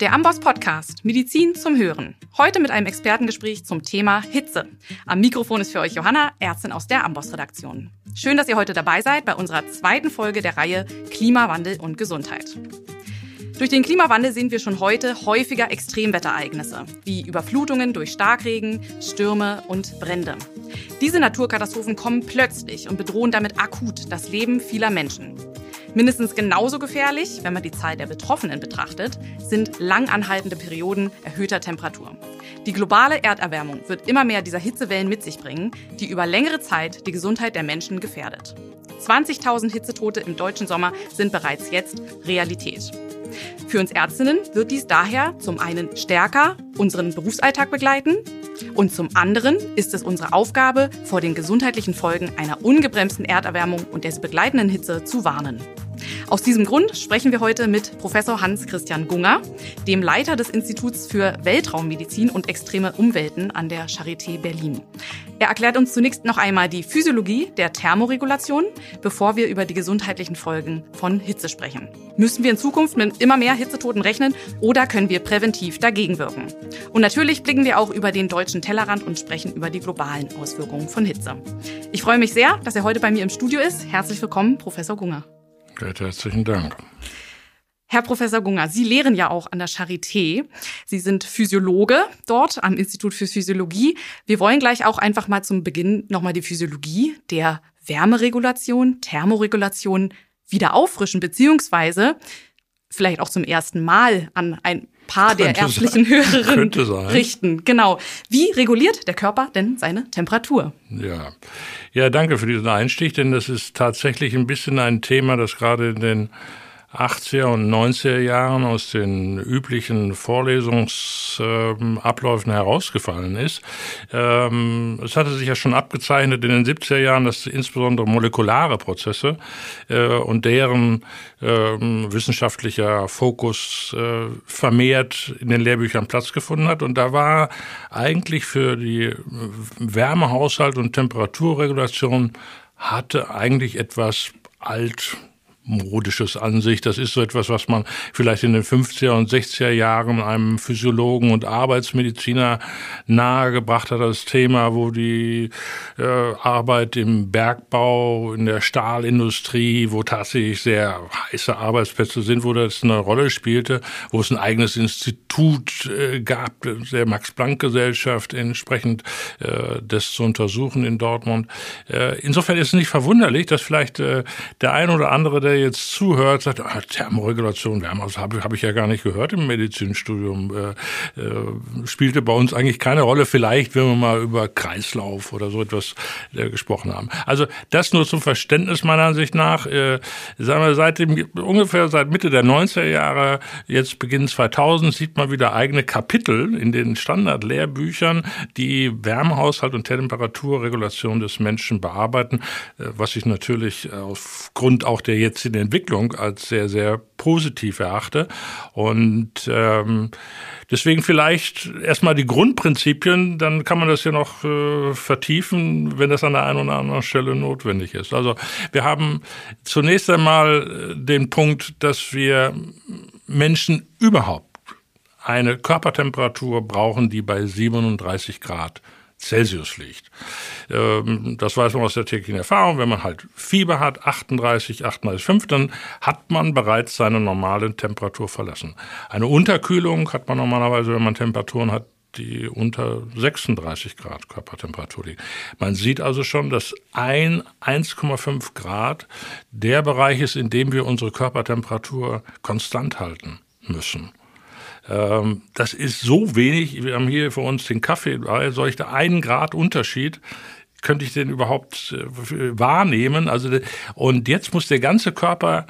Der Amboss Podcast Medizin zum Hören. Heute mit einem Expertengespräch zum Thema Hitze. Am Mikrofon ist für euch Johanna, Ärztin aus der Amboss Redaktion. Schön, dass ihr heute dabei seid bei unserer zweiten Folge der Reihe Klimawandel und Gesundheit. Durch den Klimawandel sehen wir schon heute häufiger Extremwetterereignisse, wie Überflutungen durch Starkregen, Stürme und Brände. Diese Naturkatastrophen kommen plötzlich und bedrohen damit akut das Leben vieler Menschen. Mindestens genauso gefährlich, wenn man die Zahl der Betroffenen betrachtet, sind langanhaltende Perioden erhöhter Temperatur. Die globale Erderwärmung wird immer mehr dieser Hitzewellen mit sich bringen, die über längere Zeit die Gesundheit der Menschen gefährdet. 20.000 Hitzetote im deutschen Sommer sind bereits jetzt Realität. Für uns Ärztinnen wird dies daher zum einen stärker unseren Berufsalltag begleiten und zum anderen ist es unsere Aufgabe, vor den gesundheitlichen Folgen einer ungebremsten Erderwärmung und der begleitenden Hitze zu warnen. Aus diesem Grund sprechen wir heute mit Professor Hans-Christian Gunger, dem Leiter des Instituts für Weltraummedizin und extreme Umwelten an der Charité Berlin. Er erklärt uns zunächst noch einmal die Physiologie der Thermoregulation, bevor wir über die gesundheitlichen Folgen von Hitze sprechen. Müssen wir in Zukunft mit immer mehr Hitzetoten rechnen oder können wir präventiv dagegen wirken? Und natürlich blicken wir auch über den deutschen Tellerrand und sprechen über die globalen Auswirkungen von Hitze. Ich freue mich sehr, dass er heute bei mir im Studio ist. Herzlich willkommen, Professor Gunger. Recht herzlichen Dank. Herr Professor Gunger, Sie lehren ja auch an der Charité. Sie sind Physiologe dort am Institut für Physiologie. Wir wollen gleich auch einfach mal zum Beginn nochmal die Physiologie der Wärmeregulation, Thermoregulation wieder auffrischen, beziehungsweise vielleicht auch zum ersten Mal an ein paar der ärztlichen sein. Hörerinnen richten. Genau. Wie reguliert der Körper denn seine Temperatur? Ja. Ja, danke für diesen Einstieg, denn das ist tatsächlich ein bisschen ein Thema, das gerade in den 80er und 90er Jahren aus den üblichen Vorlesungsabläufen herausgefallen ist. Ähm, es hatte sich ja schon abgezeichnet in den 70er Jahren, dass insbesondere molekulare Prozesse äh, und deren ähm, wissenschaftlicher Fokus äh, vermehrt in den Lehrbüchern Platz gefunden hat. Und da war eigentlich für die Wärmehaushalt und Temperaturregulation hatte eigentlich etwas alt modisches an sich. Das ist so etwas, was man vielleicht in den 50er und 60er Jahren einem Physiologen und Arbeitsmediziner nahegebracht hat, das Thema, wo die äh, Arbeit im Bergbau, in der Stahlindustrie, wo tatsächlich sehr heiße Arbeitsplätze sind, wo das eine Rolle spielte, wo es ein eigenes Institut äh, gab, der Max-Planck-Gesellschaft entsprechend äh, das zu untersuchen in Dortmund. Äh, insofern ist es nicht verwunderlich, dass vielleicht äh, der ein oder andere, der jetzt zuhört, sagt, ah, Thermoregulation, Wärme, das habe hab ich ja gar nicht gehört im Medizinstudium. Äh, äh, spielte bei uns eigentlich keine Rolle. Vielleicht, wenn wir mal über Kreislauf oder so etwas äh, gesprochen haben. Also das nur zum Verständnis meiner Ansicht nach. Äh, sagen wir, seit dem, ungefähr seit Mitte der 90er Jahre, jetzt Beginn 2000, sieht man wieder eigene Kapitel in den Standardlehrbüchern, die Wärmehaushalt und Temperaturregulation des Menschen bearbeiten, äh, was ich natürlich aufgrund auch der jetzt in Entwicklung als sehr, sehr positiv erachte. Und ähm, deswegen vielleicht erstmal die Grundprinzipien, dann kann man das ja noch äh, vertiefen, wenn das an der einen oder anderen Stelle notwendig ist. Also wir haben zunächst einmal äh, den Punkt, dass wir Menschen überhaupt eine Körpertemperatur brauchen, die bei 37 Grad Celsius liegt. Ähm, das weiß man aus der täglichen Erfahrung. Wenn man halt Fieber hat, 38, 38,5, dann hat man bereits seine normale Temperatur verlassen. Eine Unterkühlung hat man normalerweise, wenn man Temperaturen hat, die unter 36 Grad Körpertemperatur liegen. Man sieht also schon, dass ein 1,5 Grad der Bereich ist, in dem wir unsere Körpertemperatur konstant halten müssen. Ähm, das ist so wenig. Wir haben hier für uns den Kaffee, soll ich da einen Grad Unterschied könnte ich den überhaupt äh, wahrnehmen? Also, und jetzt muss der ganze Körper,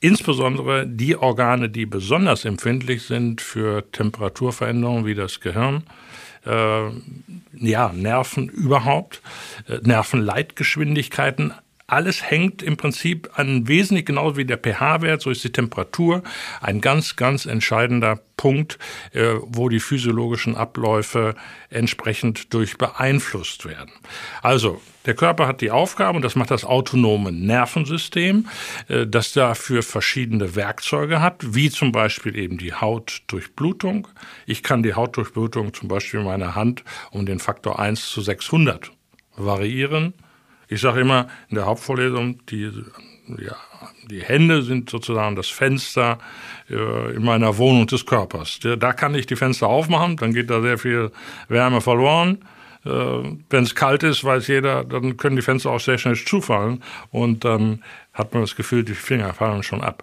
insbesondere die Organe, die besonders empfindlich sind für Temperaturveränderungen, wie das Gehirn, äh, ja, Nerven überhaupt, äh, Nervenleitgeschwindigkeiten, alles hängt im Prinzip an wesentlich genauso wie der pH-Wert, so ist die Temperatur ein ganz, ganz entscheidender Punkt, äh, wo die physiologischen Abläufe entsprechend durch beeinflusst werden. Also der Körper hat die Aufgabe, und das macht das autonome Nervensystem, äh, das dafür verschiedene Werkzeuge hat, wie zum Beispiel eben die Hautdurchblutung. Ich kann die Hautdurchblutung zum Beispiel in meiner Hand um den Faktor 1 zu 600 variieren. Ich sage immer in der Hauptvorlesung, die ja, die Hände sind sozusagen das Fenster äh, in meiner Wohnung des Körpers. Da kann ich die Fenster aufmachen, dann geht da sehr viel Wärme verloren. Äh, Wenn es kalt ist, weiß jeder, dann können die Fenster auch sehr schnell zufallen und dann hat man das Gefühl, die Finger fallen schon ab.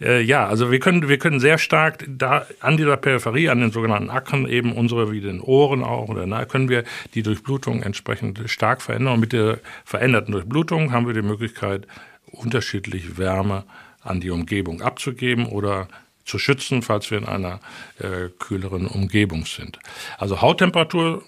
Äh, ja, also wir können, wir können sehr stark da an dieser Peripherie, an den sogenannten Ackern eben unsere, wie den Ohren auch, oder na, können wir die Durchblutung entsprechend stark verändern. Und mit der veränderten Durchblutung haben wir die Möglichkeit, unterschiedlich Wärme an die Umgebung abzugeben oder zu schützen, falls wir in einer äh, kühleren Umgebung sind. Also Hauttemperatur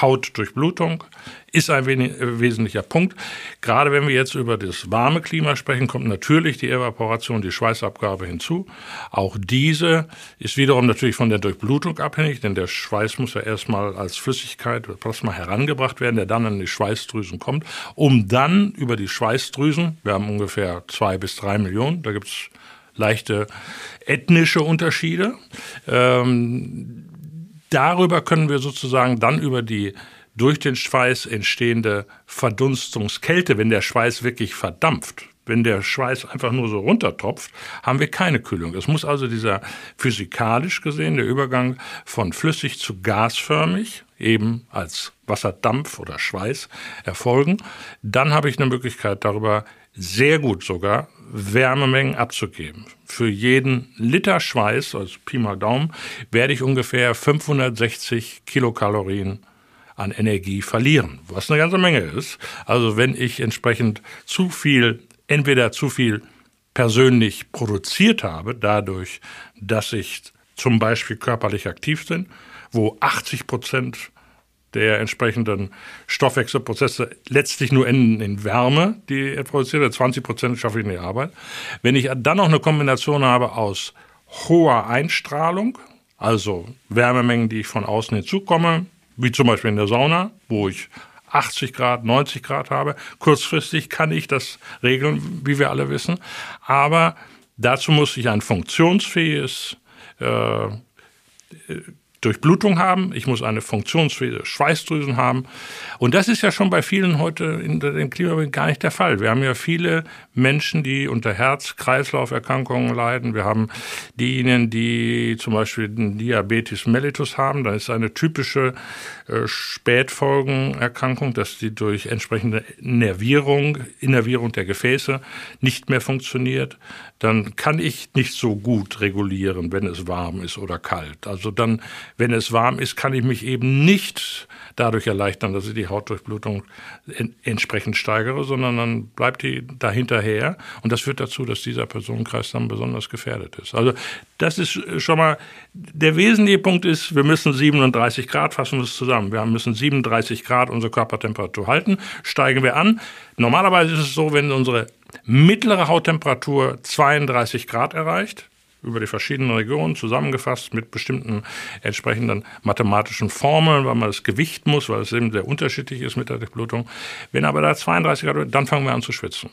Hautdurchblutung ist ein äh, wesentlicher Punkt. Gerade wenn wir jetzt über das warme Klima sprechen, kommt natürlich die Evaporation, die Schweißabgabe hinzu. Auch diese ist wiederum natürlich von der Durchblutung abhängig, denn der Schweiß muss ja erstmal als Flüssigkeit Plasma herangebracht werden, der dann an die Schweißdrüsen kommt, um dann über die Schweißdrüsen, wir haben ungefähr zwei bis drei Millionen, da gibt es leichte ethnische Unterschiede, ähm, darüber können wir sozusagen dann über die durch den Schweiß entstehende Verdunstungskälte, wenn der Schweiß wirklich verdampft, wenn der Schweiß einfach nur so runtertropft, haben wir keine Kühlung. Es muss also dieser physikalisch gesehen der Übergang von flüssig zu gasförmig, eben als Wasserdampf oder Schweiß, erfolgen. Dann habe ich eine Möglichkeit darüber sehr gut sogar Wärmemengen abzugeben. Für jeden Liter Schweiß, also Pi mal Daumen, werde ich ungefähr 560 Kilokalorien an Energie verlieren, was eine ganze Menge ist. Also wenn ich entsprechend zu viel, entweder zu viel persönlich produziert habe, dadurch, dass ich zum Beispiel körperlich aktiv bin, wo 80 Prozent der entsprechenden Stoffwechselprozesse letztlich nur enden in Wärme, die er produziert. 20 Prozent schaffe ich in die Arbeit. Wenn ich dann noch eine Kombination habe aus hoher Einstrahlung, also Wärmemengen, die ich von außen hinzukomme, wie zum Beispiel in der Sauna, wo ich 80 Grad, 90 Grad habe. Kurzfristig kann ich das regeln, wie wir alle wissen. Aber dazu muss ich ein funktionsfähiges äh, Durchblutung haben, ich muss eine funktionsfähige Schweißdrüsen haben. Und das ist ja schon bei vielen heute in dem Klimawandel gar nicht der Fall. Wir haben ja viele Menschen, die unter Herz-Kreislauf-Erkrankungen leiden. Wir haben diejenigen, die zum Beispiel den Diabetes mellitus haben. Da ist eine typische äh, Spätfolgenerkrankung, dass die durch entsprechende Nervierung, Innervierung der Gefäße nicht mehr funktioniert. Dann kann ich nicht so gut regulieren, wenn es warm ist oder kalt. Also dann wenn es warm ist, kann ich mich eben nicht dadurch erleichtern, dass ich die Hautdurchblutung entsprechend steigere, sondern dann bleibt die dahinterher. Und das führt dazu, dass dieser Personenkreis dann besonders gefährdet ist. Also das ist schon mal, der wesentliche Punkt ist, wir müssen 37 Grad, fassen wir es zusammen. Wir müssen 37 Grad unsere Körpertemperatur halten. Steigen wir an. Normalerweise ist es so, wenn unsere mittlere Hauttemperatur 32 Grad erreicht, über die verschiedenen Regionen zusammengefasst mit bestimmten entsprechenden mathematischen Formeln, weil man das Gewicht muss, weil es eben sehr unterschiedlich ist mit der Durchblutung. Wenn aber da 32 Grad wird, dann fangen wir an zu schwitzen.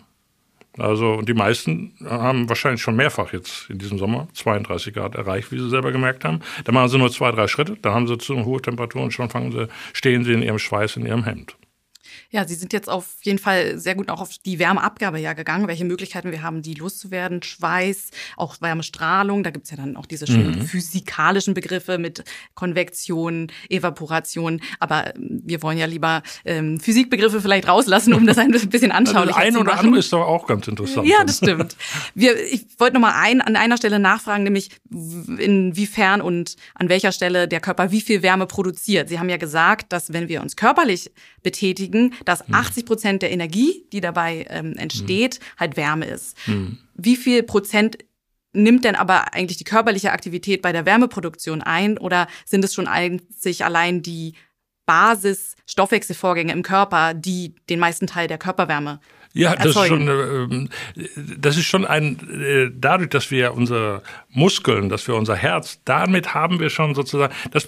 Also die meisten haben wahrscheinlich schon mehrfach jetzt in diesem Sommer 32 Grad erreicht, wie sie selber gemerkt haben. Dann machen sie nur zwei, drei Schritte, dann haben sie zu hohe Temperaturen und schon fangen sie, stehen sie in ihrem Schweiß, in ihrem Hemd. Ja, Sie sind jetzt auf jeden Fall sehr gut auch auf die Wärmeabgabe ja gegangen, welche Möglichkeiten wir haben, die loszuwerden. Schweiß, auch Wärmestrahlung, da gibt's ja dann auch diese schönen mhm. physikalischen Begriffe mit Konvektion, Evaporation. Aber ähm, wir wollen ja lieber ähm, Physikbegriffe vielleicht rauslassen, um das ein bisschen anschaulicher also zu machen. Ein oder andere ist doch auch ganz interessant. Ja, das stimmt. Wir, ich wollte noch mal ein, an einer Stelle nachfragen, nämlich inwiefern und an welcher Stelle der Körper wie viel Wärme produziert. Sie haben ja gesagt, dass wenn wir uns körperlich betätigen, dass 80 mhm. Prozent der Energie, die dabei ähm, entsteht, mhm. halt Wärme ist. Mhm. Wie viel Prozent nimmt denn aber eigentlich die körperliche Aktivität bei der Wärmeproduktion ein oder sind es schon einzig allein die Basis-Stoffwechselvorgänge im Körper, die den meisten Teil der Körperwärme Ja, das ist, schon, ähm, das ist schon ein, äh, dadurch, dass wir unsere Muskeln, dass wir unser Herz, damit haben wir schon sozusagen, das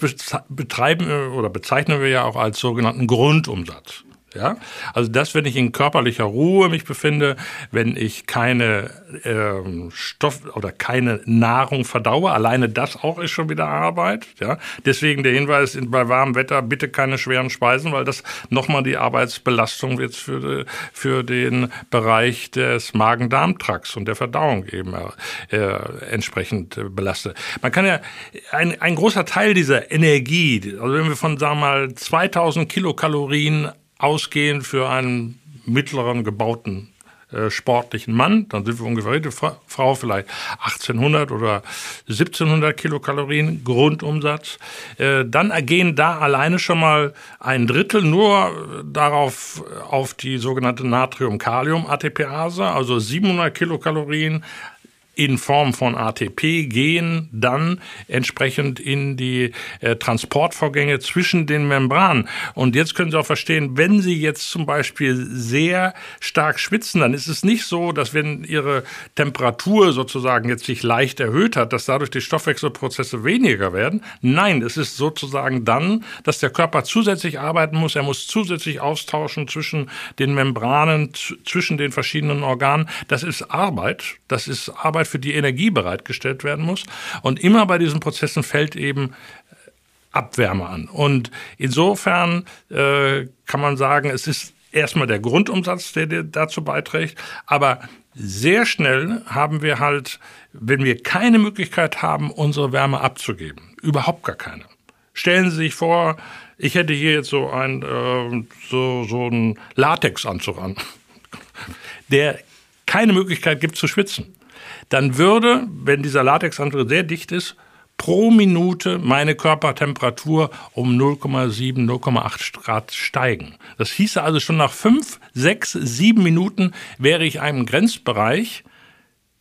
betreiben oder bezeichnen wir ja auch als sogenannten Grundumsatz. Ja, also das, wenn ich in körperlicher Ruhe mich befinde, wenn ich keine ähm, Stoff oder keine Nahrung verdaue, alleine das auch ist schon wieder Arbeit. Ja, deswegen der Hinweis bei warmem Wetter bitte keine schweren Speisen, weil das nochmal die Arbeitsbelastung jetzt für für den Bereich des Magen-Darm-Trakts und der Verdauung eben äh, entsprechend äh, belastet. Man kann ja ein, ein großer Teil dieser Energie, also wenn wir von sagen wir mal 2000 Kilokalorien ausgehen für einen mittleren gebauten äh, sportlichen Mann, dann sind wir ungefähr die Frau vielleicht 1800 oder 1700 Kilokalorien Grundumsatz. Äh, dann ergehen da alleine schon mal ein Drittel nur darauf auf die sogenannte Natrium-Kalium-ATPase, also 700 Kilokalorien in Form von ATP gehen dann entsprechend in die äh, Transportvorgänge zwischen den Membranen. Und jetzt können Sie auch verstehen, wenn Sie jetzt zum Beispiel sehr stark schwitzen, dann ist es nicht so, dass wenn Ihre Temperatur sozusagen jetzt sich leicht erhöht hat, dass dadurch die Stoffwechselprozesse weniger werden. Nein, es ist sozusagen dann, dass der Körper zusätzlich arbeiten muss. Er muss zusätzlich austauschen zwischen den Membranen, zwischen den verschiedenen Organen. Das ist Arbeit. Das ist Arbeit Arbeit, für die Energie bereitgestellt werden muss. Und immer bei diesen Prozessen fällt eben äh, Abwärme an. Und insofern äh, kann man sagen, es ist erstmal der Grundumsatz, der, der dazu beiträgt, aber sehr schnell haben wir halt, wenn wir keine Möglichkeit haben, unsere Wärme abzugeben, überhaupt gar keine. Stellen Sie sich vor, ich hätte hier jetzt so ein äh, so, so einen Latexanzug an, der keine Möglichkeit gibt zu schwitzen dann würde, wenn dieser Latexanzug sehr dicht ist, pro Minute meine Körpertemperatur um 0,7, 0,8 Grad steigen. Das hieße also schon nach fünf, sechs, sieben Minuten wäre ich einem Grenzbereich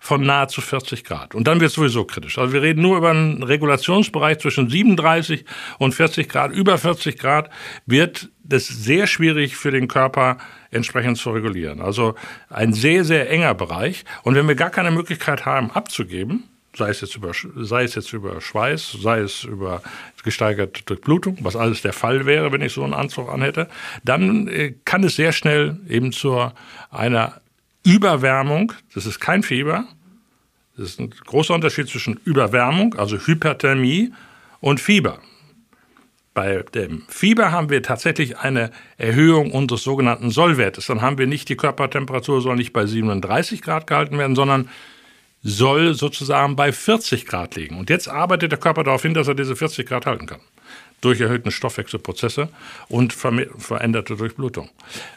von nahezu 40 Grad. Und dann wird es sowieso kritisch. Also wir reden nur über einen Regulationsbereich zwischen 37 und 40 Grad. Über 40 Grad wird es sehr schwierig für den Körper, entsprechend zu regulieren. Also ein sehr, sehr enger Bereich. Und wenn wir gar keine Möglichkeit haben, abzugeben, sei es jetzt über, sei es jetzt über Schweiß, sei es über gesteigerte Durchblutung, was alles der Fall wäre, wenn ich so einen Anzug anhätte, dann äh, kann es sehr schnell eben zu einer Überwärmung, das ist kein Fieber, das ist ein großer Unterschied zwischen Überwärmung, also Hyperthermie, und Fieber. Bei dem Fieber haben wir tatsächlich eine Erhöhung unseres sogenannten Sollwertes. Dann haben wir nicht die Körpertemperatur soll nicht bei 37 Grad gehalten werden, sondern soll sozusagen bei 40 Grad liegen. Und jetzt arbeitet der Körper darauf hin, dass er diese 40 Grad halten kann. Durch erhöhten Stoffwechselprozesse und veränderte Durchblutung.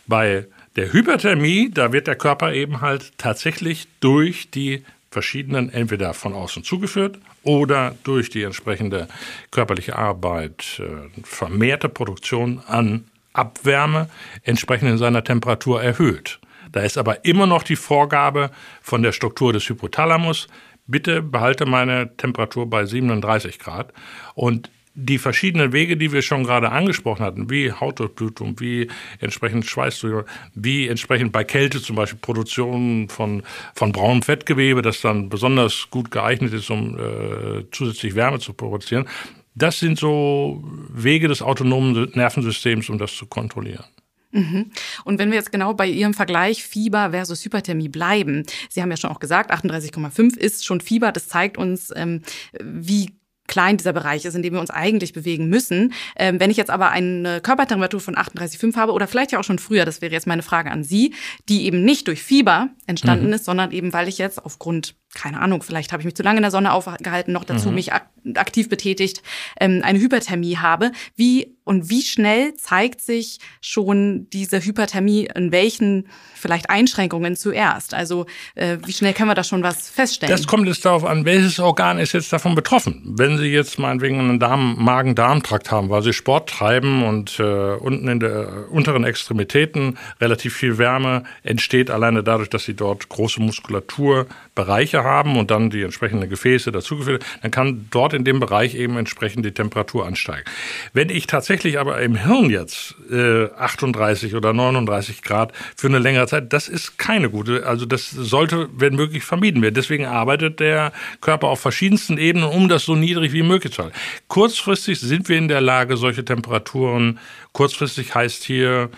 Bei der Hyperthermie, da wird der Körper eben halt tatsächlich durch die verschiedenen, entweder von außen zugeführt oder durch die entsprechende körperliche Arbeit äh, vermehrte Produktion an Abwärme entsprechend in seiner Temperatur erhöht. Da ist aber immer noch die Vorgabe von der Struktur des Hypothalamus, bitte behalte meine Temperatur bei 37 Grad. Und die verschiedenen Wege, die wir schon gerade angesprochen hatten, wie Hautdurchblutung, wie entsprechend Schweißdurchblutung, wie entsprechend bei Kälte zum Beispiel Produktion von, von braunem Fettgewebe, das dann besonders gut geeignet ist, um äh, zusätzlich Wärme zu produzieren. Das sind so Wege des autonomen Nervensystems, um das zu kontrollieren. Mhm. Und wenn wir jetzt genau bei Ihrem Vergleich Fieber versus Hyperthermie bleiben, Sie haben ja schon auch gesagt, 38,5 ist schon Fieber. Das zeigt uns, ähm, wie klein dieser Bereich ist, in dem wir uns eigentlich bewegen müssen. Ähm, wenn ich jetzt aber eine Körpertemperatur von 38,5 habe oder vielleicht ja auch schon früher, das wäre jetzt meine Frage an Sie, die eben nicht durch Fieber entstanden mhm. ist, sondern eben weil ich jetzt aufgrund keine Ahnung, vielleicht habe ich mich zu lange in der Sonne aufgehalten, noch dazu mhm. mich ak aktiv betätigt, ähm, eine Hyperthermie habe. Wie und wie schnell zeigt sich schon diese Hyperthermie in welchen vielleicht Einschränkungen zuerst? Also äh, wie schnell können wir da schon was feststellen? Das kommt jetzt darauf an, welches Organ ist jetzt davon betroffen. Wenn Sie jetzt meinetwegen einen Magen-Darm-Trakt haben, weil Sie Sport treiben und äh, unten in der unteren Extremitäten relativ viel Wärme entsteht, alleine dadurch, dass Sie dort große Muskulaturbereiche haben und dann die entsprechenden Gefäße dazugeführt, dann kann dort in dem Bereich eben entsprechend die Temperatur ansteigt. Wenn ich tatsächlich aber im Hirn jetzt äh, 38 oder 39 Grad für eine längere Zeit, das ist keine gute, also das sollte, wenn möglich, vermieden werden. Deswegen arbeitet der Körper auf verschiedensten Ebenen, um das so niedrig wie möglich zu halten. Kurzfristig sind wir in der Lage, solche Temperaturen, kurzfristig heißt hier,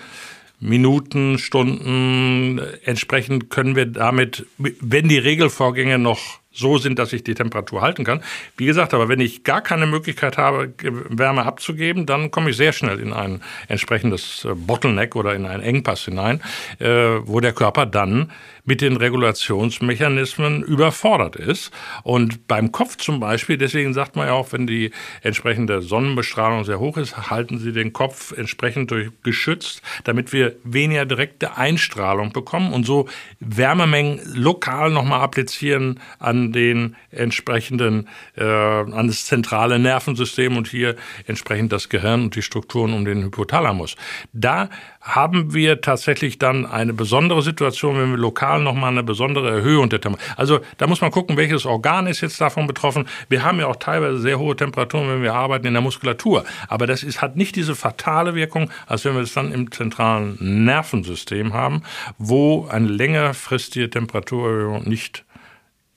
Minuten, Stunden. Entsprechend können wir damit, wenn die Regelvorgänge noch so sind, dass ich die Temperatur halten kann. Wie gesagt, aber wenn ich gar keine Möglichkeit habe, Wärme abzugeben, dann komme ich sehr schnell in ein entsprechendes äh, Bottleneck oder in einen Engpass hinein, äh, wo der Körper dann mit den Regulationsmechanismen überfordert ist. Und beim Kopf zum Beispiel, deswegen sagt man ja auch, wenn die entsprechende Sonnenbestrahlung sehr hoch ist, halten Sie den Kopf entsprechend durch geschützt, damit wir weniger direkte Einstrahlung bekommen und so Wärmemengen lokal nochmal applizieren an den entsprechenden, äh, an das zentrale Nervensystem und hier entsprechend das Gehirn und die Strukturen um den Hypothalamus. Da haben wir tatsächlich dann eine besondere Situation, wenn wir lokal nochmal eine besondere Erhöhung der Temperatur. Also da muss man gucken, welches Organ ist jetzt davon betroffen. Wir haben ja auch teilweise sehr hohe Temperaturen, wenn wir arbeiten in der Muskulatur. Aber das ist, hat nicht diese fatale Wirkung, als wenn wir es dann im zentralen Nervensystem haben, wo eine längerfristige Temperaturerhöhung nicht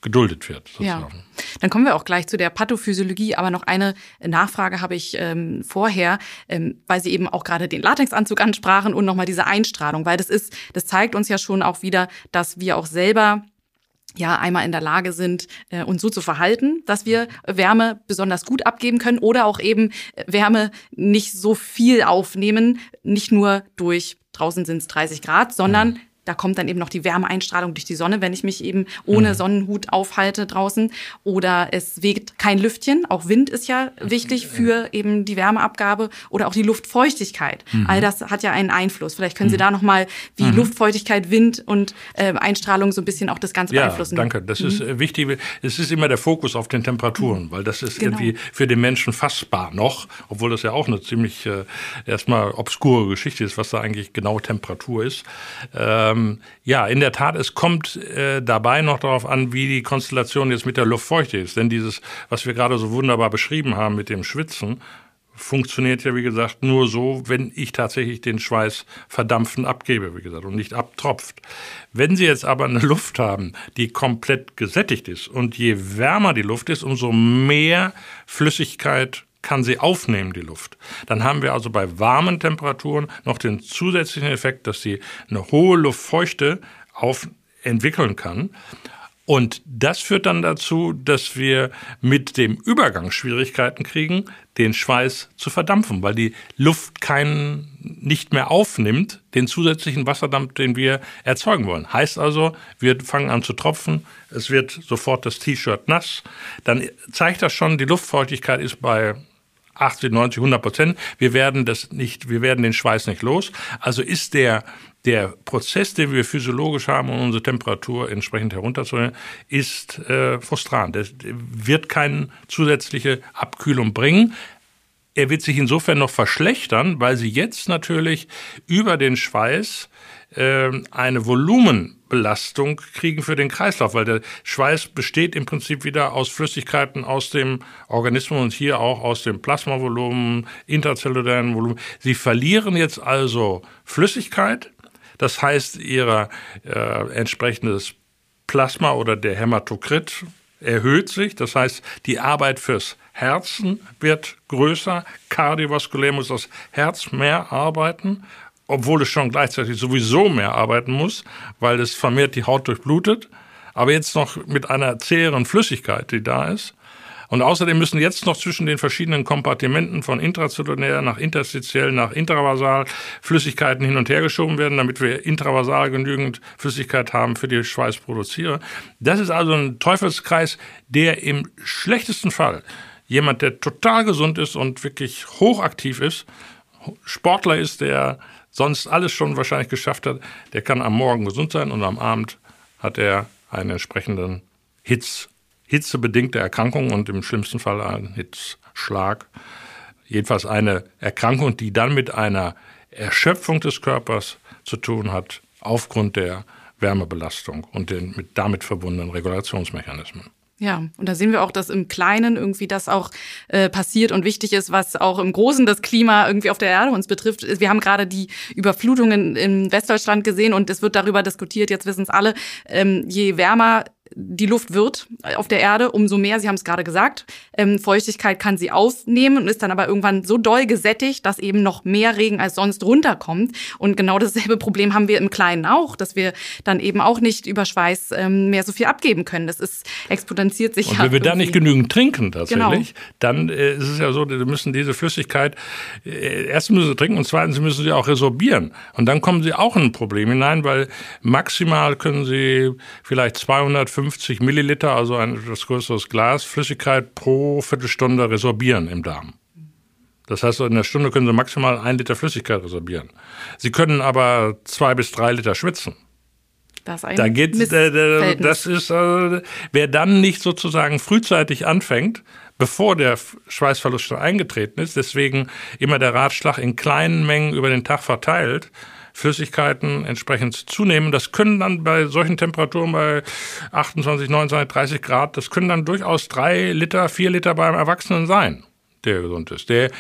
geduldet wird. Sozusagen. Ja. Dann kommen wir auch gleich zu der Pathophysiologie, aber noch eine Nachfrage habe ich ähm, vorher, ähm, weil Sie eben auch gerade den Latexanzug ansprachen und nochmal diese Einstrahlung, weil das ist, das zeigt uns ja schon auch wieder, dass wir auch selber ja einmal in der Lage sind, äh, uns so zu verhalten, dass wir Wärme besonders gut abgeben können oder auch eben Wärme nicht so viel aufnehmen, nicht nur durch draußen sind es 30 Grad, sondern mhm da kommt dann eben noch die Wärmeeinstrahlung durch die Sonne, wenn ich mich eben ohne mhm. Sonnenhut aufhalte draußen. Oder es weht kein Lüftchen. Auch Wind ist ja wichtig für eben die Wärmeabgabe oder auch die Luftfeuchtigkeit. Mhm. All das hat ja einen Einfluss. Vielleicht können Sie mhm. da noch mal, wie mhm. Luftfeuchtigkeit, Wind und äh, Einstrahlung so ein bisschen auch das Ganze ja, beeinflussen. Danke. Das ist mhm. äh, wichtig. Es ist immer der Fokus auf den Temperaturen, weil das ist genau. irgendwie für den Menschen fassbar noch, obwohl das ja auch eine ziemlich äh, erstmal obskure Geschichte ist, was da eigentlich genau Temperatur ist. Äh, ähm, ja, in der Tat, es kommt äh, dabei noch darauf an, wie die Konstellation jetzt mit der Luftfeuchte ist. Denn dieses, was wir gerade so wunderbar beschrieben haben mit dem Schwitzen, funktioniert ja, wie gesagt, nur so, wenn ich tatsächlich den Schweiß verdampfen abgebe, wie gesagt, und nicht abtropft. Wenn Sie jetzt aber eine Luft haben, die komplett gesättigt ist und je wärmer die Luft ist, umso mehr Flüssigkeit kann sie aufnehmen, die Luft. Dann haben wir also bei warmen Temperaturen noch den zusätzlichen Effekt, dass sie eine hohe Luftfeuchte auf entwickeln kann. Und das führt dann dazu, dass wir mit dem Übergang Schwierigkeiten kriegen, den Schweiß zu verdampfen, weil die Luft keinen nicht mehr aufnimmt, den zusätzlichen Wasserdampf, den wir erzeugen wollen. Heißt also, wir fangen an zu tropfen, es wird sofort das T-Shirt nass. Dann zeigt das schon, die Luftfeuchtigkeit ist bei 80, 90, 100 Prozent. Wir werden das nicht, wir werden den Schweiß nicht los. Also ist der der Prozess, den wir physiologisch haben, um unsere Temperatur entsprechend herunterzuholen, ist äh, frustrant. Er wird keine zusätzliche Abkühlung bringen. Er wird sich insofern noch verschlechtern, weil sie jetzt natürlich über den Schweiß äh, eine Volumenbelastung kriegen für den Kreislauf, weil der Schweiß besteht im Prinzip wieder aus Flüssigkeiten aus dem Organismus und hier auch aus dem Plasmavolumen, interzellulären Volumen. Sie verlieren jetzt also Flüssigkeit, das heißt, ihr äh, entsprechendes Plasma oder der Hämatokrit erhöht sich. Das heißt, die Arbeit fürs Herzen wird größer. Kardiovaskulär muss das Herz mehr arbeiten obwohl es schon gleichzeitig sowieso mehr arbeiten muss, weil es vermehrt die Haut durchblutet, aber jetzt noch mit einer zäheren Flüssigkeit, die da ist. Und außerdem müssen jetzt noch zwischen den verschiedenen Kompartimenten von intrazellulär nach interstitiell nach intravasal Flüssigkeiten hin und her geschoben werden, damit wir intravasal genügend Flüssigkeit haben für die Schweißproduzierer. Das ist also ein Teufelskreis, der im schlechtesten Fall jemand, der total gesund ist und wirklich hochaktiv ist, Sportler ist, der sonst alles schon wahrscheinlich geschafft hat, der kann am Morgen gesund sein und am Abend hat er einen entsprechenden Hitz, hitzebedingte Erkrankung und im schlimmsten Fall einen Hitzschlag. Jedenfalls eine Erkrankung, die dann mit einer Erschöpfung des Körpers zu tun hat, aufgrund der Wärmebelastung und den mit damit verbundenen Regulationsmechanismen. Ja, und da sehen wir auch, dass im Kleinen irgendwie das auch äh, passiert und wichtig ist, was auch im Großen das Klima irgendwie auf der Erde uns betrifft. Wir haben gerade die Überflutungen in Westdeutschland gesehen und es wird darüber diskutiert, jetzt wissen es alle, ähm, je wärmer die Luft wird auf der Erde, umso mehr, Sie haben es gerade gesagt, ähm, Feuchtigkeit kann sie aufnehmen und ist dann aber irgendwann so doll gesättigt, dass eben noch mehr Regen als sonst runterkommt. Und genau dasselbe Problem haben wir im Kleinen auch, dass wir dann eben auch nicht über Schweiß ähm, mehr so viel abgeben können. Das ist exponentiert sich. Und wenn wir da nicht genügend trinken tatsächlich, genau. dann äh, ist es ja so, wir müssen diese Flüssigkeit äh, erstens müssen sie trinken und zweitens müssen sie auch resorbieren. Und dann kommen sie auch in ein Problem hinein, weil maximal können sie vielleicht 250 50 Milliliter, also ein etwas größeres Glas Flüssigkeit pro Viertelstunde resorbieren im Darm. Das heißt, in der Stunde können Sie maximal ein Liter Flüssigkeit resorbieren. Sie können aber zwei bis drei Liter schwitzen. Das, da geht, äh, das ist, äh, wer dann nicht sozusagen frühzeitig anfängt, bevor der Schweißverlust schon eingetreten ist, deswegen immer der Ratschlag in kleinen Mengen über den Tag verteilt, Flüssigkeiten entsprechend zunehmen. Das können dann bei solchen Temperaturen bei 28, 29, 30 Grad, das können dann durchaus drei Liter, vier Liter beim Erwachsenen sein, der gesund ist, der,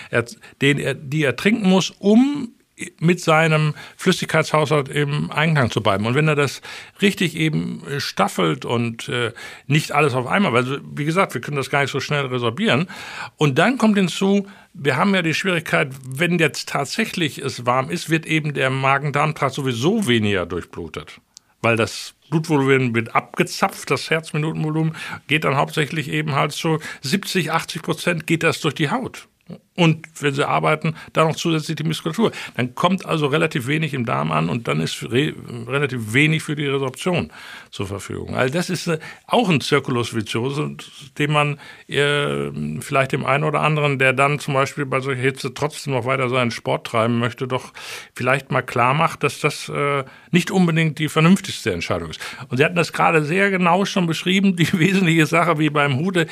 den er, die er trinken muss, um mit seinem Flüssigkeitshaushalt im Einklang zu bleiben. Und wenn er das richtig eben äh, staffelt und äh, nicht alles auf einmal, weil, wie gesagt, wir können das gar nicht so schnell resorbieren. Und dann kommt hinzu, wir haben ja die Schwierigkeit, wenn jetzt tatsächlich es warm ist, wird eben der Magen-Darm-Trakt sowieso weniger durchblutet. Weil das Blutvolumen wird abgezapft, das Herzminutenvolumen geht dann hauptsächlich eben halt so 70, 80 Prozent geht das durch die Haut und wenn sie arbeiten, dann noch zusätzlich die Muskulatur. Dann kommt also relativ wenig im Darm an und dann ist re relativ wenig für die Resorption zur Verfügung. Also das ist äh, auch ein Circulus viciosus, den man äh, vielleicht dem einen oder anderen, der dann zum Beispiel bei solcher Hitze trotzdem noch weiter seinen Sport treiben möchte, doch vielleicht mal klar macht, dass das äh, nicht unbedingt die vernünftigste Entscheidung ist. Und Sie hatten das gerade sehr genau schon beschrieben, die wesentliche Sache wie beim Hude.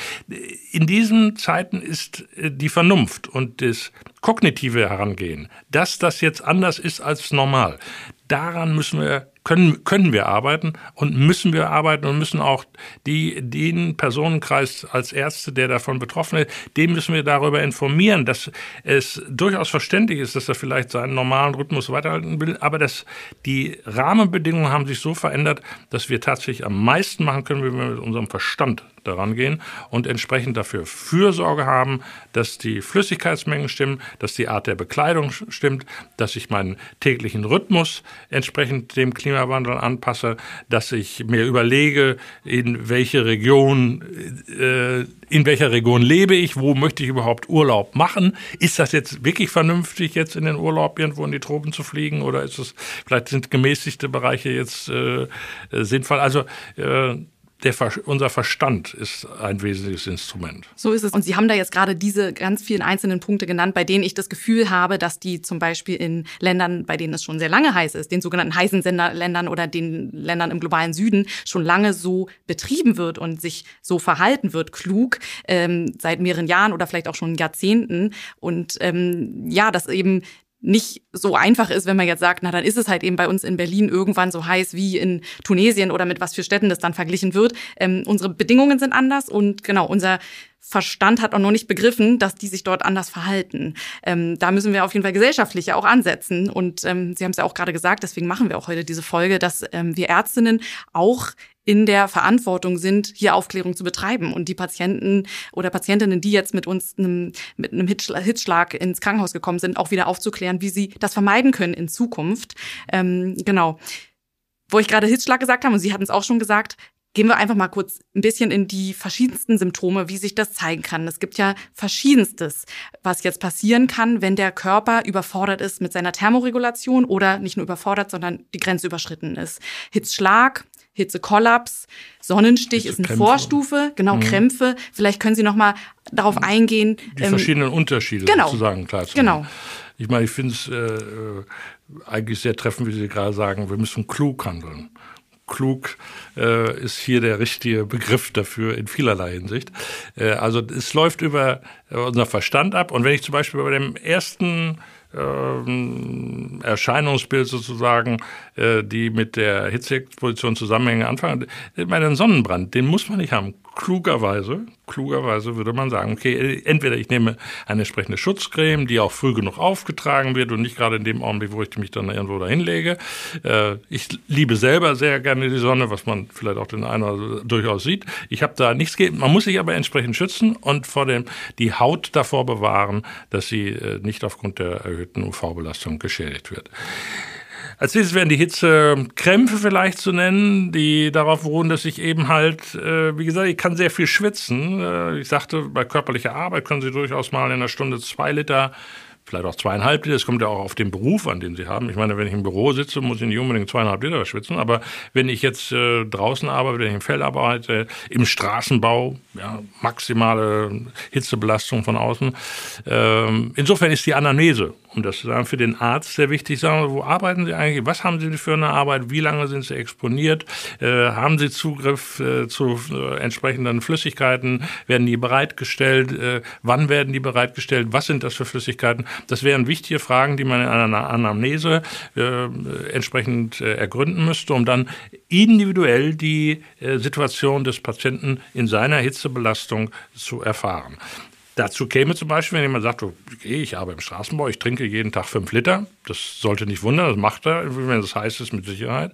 In diesen Zeiten ist äh, die Vernunft und das kognitive Herangehen, dass das jetzt anders ist als normal, daran müssen wir können, können wir arbeiten und müssen wir arbeiten und müssen auch die, den Personenkreis als Ärzte, der davon betroffen ist, dem müssen wir darüber informieren, dass es durchaus verständlich ist, dass er vielleicht seinen normalen Rhythmus weiterhalten will, aber dass die Rahmenbedingungen haben sich so verändert, dass wir tatsächlich am meisten machen können, wenn wir mit unserem Verstand daran gehen und entsprechend dafür Fürsorge haben, dass die Flüssigkeitsmengen stimmen, dass die Art der Bekleidung stimmt, dass ich meinen täglichen Rhythmus entsprechend dem Klimawandel anpasse, dass ich mir überlege, in welche Region, äh, in welcher Region lebe ich, wo möchte ich überhaupt Urlaub machen? Ist das jetzt wirklich vernünftig, jetzt in den Urlaub irgendwo in die Tropen zu fliegen oder ist es, vielleicht sind gemäßigte Bereiche jetzt äh, sinnvoll? Also äh, der, unser Verstand ist ein wesentliches Instrument. So ist es. Und Sie haben da jetzt gerade diese ganz vielen einzelnen Punkte genannt, bei denen ich das Gefühl habe, dass die zum Beispiel in Ländern, bei denen es schon sehr lange heiß ist, den sogenannten heißen Ländern oder den Ländern im globalen Süden, schon lange so betrieben wird und sich so verhalten wird, klug, ähm, seit mehreren Jahren oder vielleicht auch schon Jahrzehnten. Und ähm, ja, dass eben nicht so einfach ist, wenn man jetzt sagt, na dann ist es halt eben bei uns in Berlin irgendwann so heiß wie in Tunesien oder mit was für Städten das dann verglichen wird. Ähm, unsere Bedingungen sind anders und genau, unser Verstand hat auch noch nicht begriffen, dass die sich dort anders verhalten. Ähm, da müssen wir auf jeden Fall gesellschaftlich ja auch ansetzen. Und ähm, Sie haben es ja auch gerade gesagt, deswegen machen wir auch heute diese Folge, dass ähm, wir Ärztinnen auch in der Verantwortung sind, hier Aufklärung zu betreiben und die Patienten oder Patientinnen, die jetzt mit uns einem, mit einem Hitzschlag ins Krankenhaus gekommen sind, auch wieder aufzuklären, wie sie das vermeiden können in Zukunft. Ähm, genau. Wo ich gerade Hitzschlag gesagt habe, und Sie hatten es auch schon gesagt, gehen wir einfach mal kurz ein bisschen in die verschiedensten Symptome, wie sich das zeigen kann. Es gibt ja verschiedenstes, was jetzt passieren kann, wenn der Körper überfordert ist mit seiner Thermoregulation oder nicht nur überfordert, sondern die Grenze überschritten ist. Hitzschlag, Hitzekollaps, Sonnenstich ist eine Vorstufe, genau mhm. Krämpfe. Vielleicht können Sie noch mal darauf eingehen. Die ähm, verschiedenen Unterschiede genau, sozusagen klar zu Genau. Ich meine, ich finde es äh, eigentlich sehr treffend, wie Sie gerade sagen, wir müssen klug handeln. Klug äh, ist hier der richtige Begriff dafür in vielerlei Hinsicht. Äh, also es läuft über äh, unser Verstand ab. Und wenn ich zum Beispiel bei dem ersten ähm, Erscheinungsbild sozusagen, äh, die mit der Hitzeexposition zusammenhängen, anfangen. Ich meine, einen Sonnenbrand, den muss man nicht haben. Klugerweise, klugerweise würde man sagen, okay, entweder ich nehme eine entsprechende Schutzcreme, die auch früh genug aufgetragen wird und nicht gerade in dem Augenblick, wo ich mich dann irgendwo dahin lege. Äh, ich liebe selber sehr gerne die Sonne, was man vielleicht auch den einen durchaus sieht. Ich habe da nichts gegeben. Man muss sich aber entsprechend schützen und vor dem die Haut davor bewahren, dass sie äh, nicht aufgrund der erhöhten UV-Belastung geschädigt wird. Als nächstes wären die Hitzekrämpfe vielleicht zu nennen, die darauf beruhen, dass ich eben halt, äh, wie gesagt, ich kann sehr viel schwitzen. Äh, ich sagte, bei körperlicher Arbeit können Sie durchaus mal in einer Stunde zwei Liter vielleicht auch zweieinhalb Liter. Das kommt ja auch auf den Beruf an, den Sie haben. Ich meine, wenn ich im Büro sitze, muss ich nicht unbedingt zweieinhalb Liter schwitzen. Aber wenn ich jetzt äh, draußen arbeite, wenn ich im Feld arbeite, im Straßenbau, ja, maximale Hitzebelastung von außen. Ähm, insofern ist die Anamnese um das zu sagen, für den Arzt sehr wichtig, sagen wir, wo arbeiten Sie eigentlich, was haben Sie für eine Arbeit, wie lange sind Sie exponiert, äh, haben Sie Zugriff äh, zu äh, entsprechenden Flüssigkeiten, werden die bereitgestellt, äh, wann werden die bereitgestellt, was sind das für Flüssigkeiten, das wären wichtige Fragen, die man in einer Anamnese äh, entsprechend äh, ergründen müsste, um dann individuell die Situation des Patienten in seiner Hitzebelastung zu erfahren. Dazu käme zum Beispiel, wenn jemand sagt, okay, ich arbeite im Straßenbau, ich trinke jeden Tag fünf Liter, das sollte nicht wundern, das macht er, wenn es heiß ist, mit Sicherheit.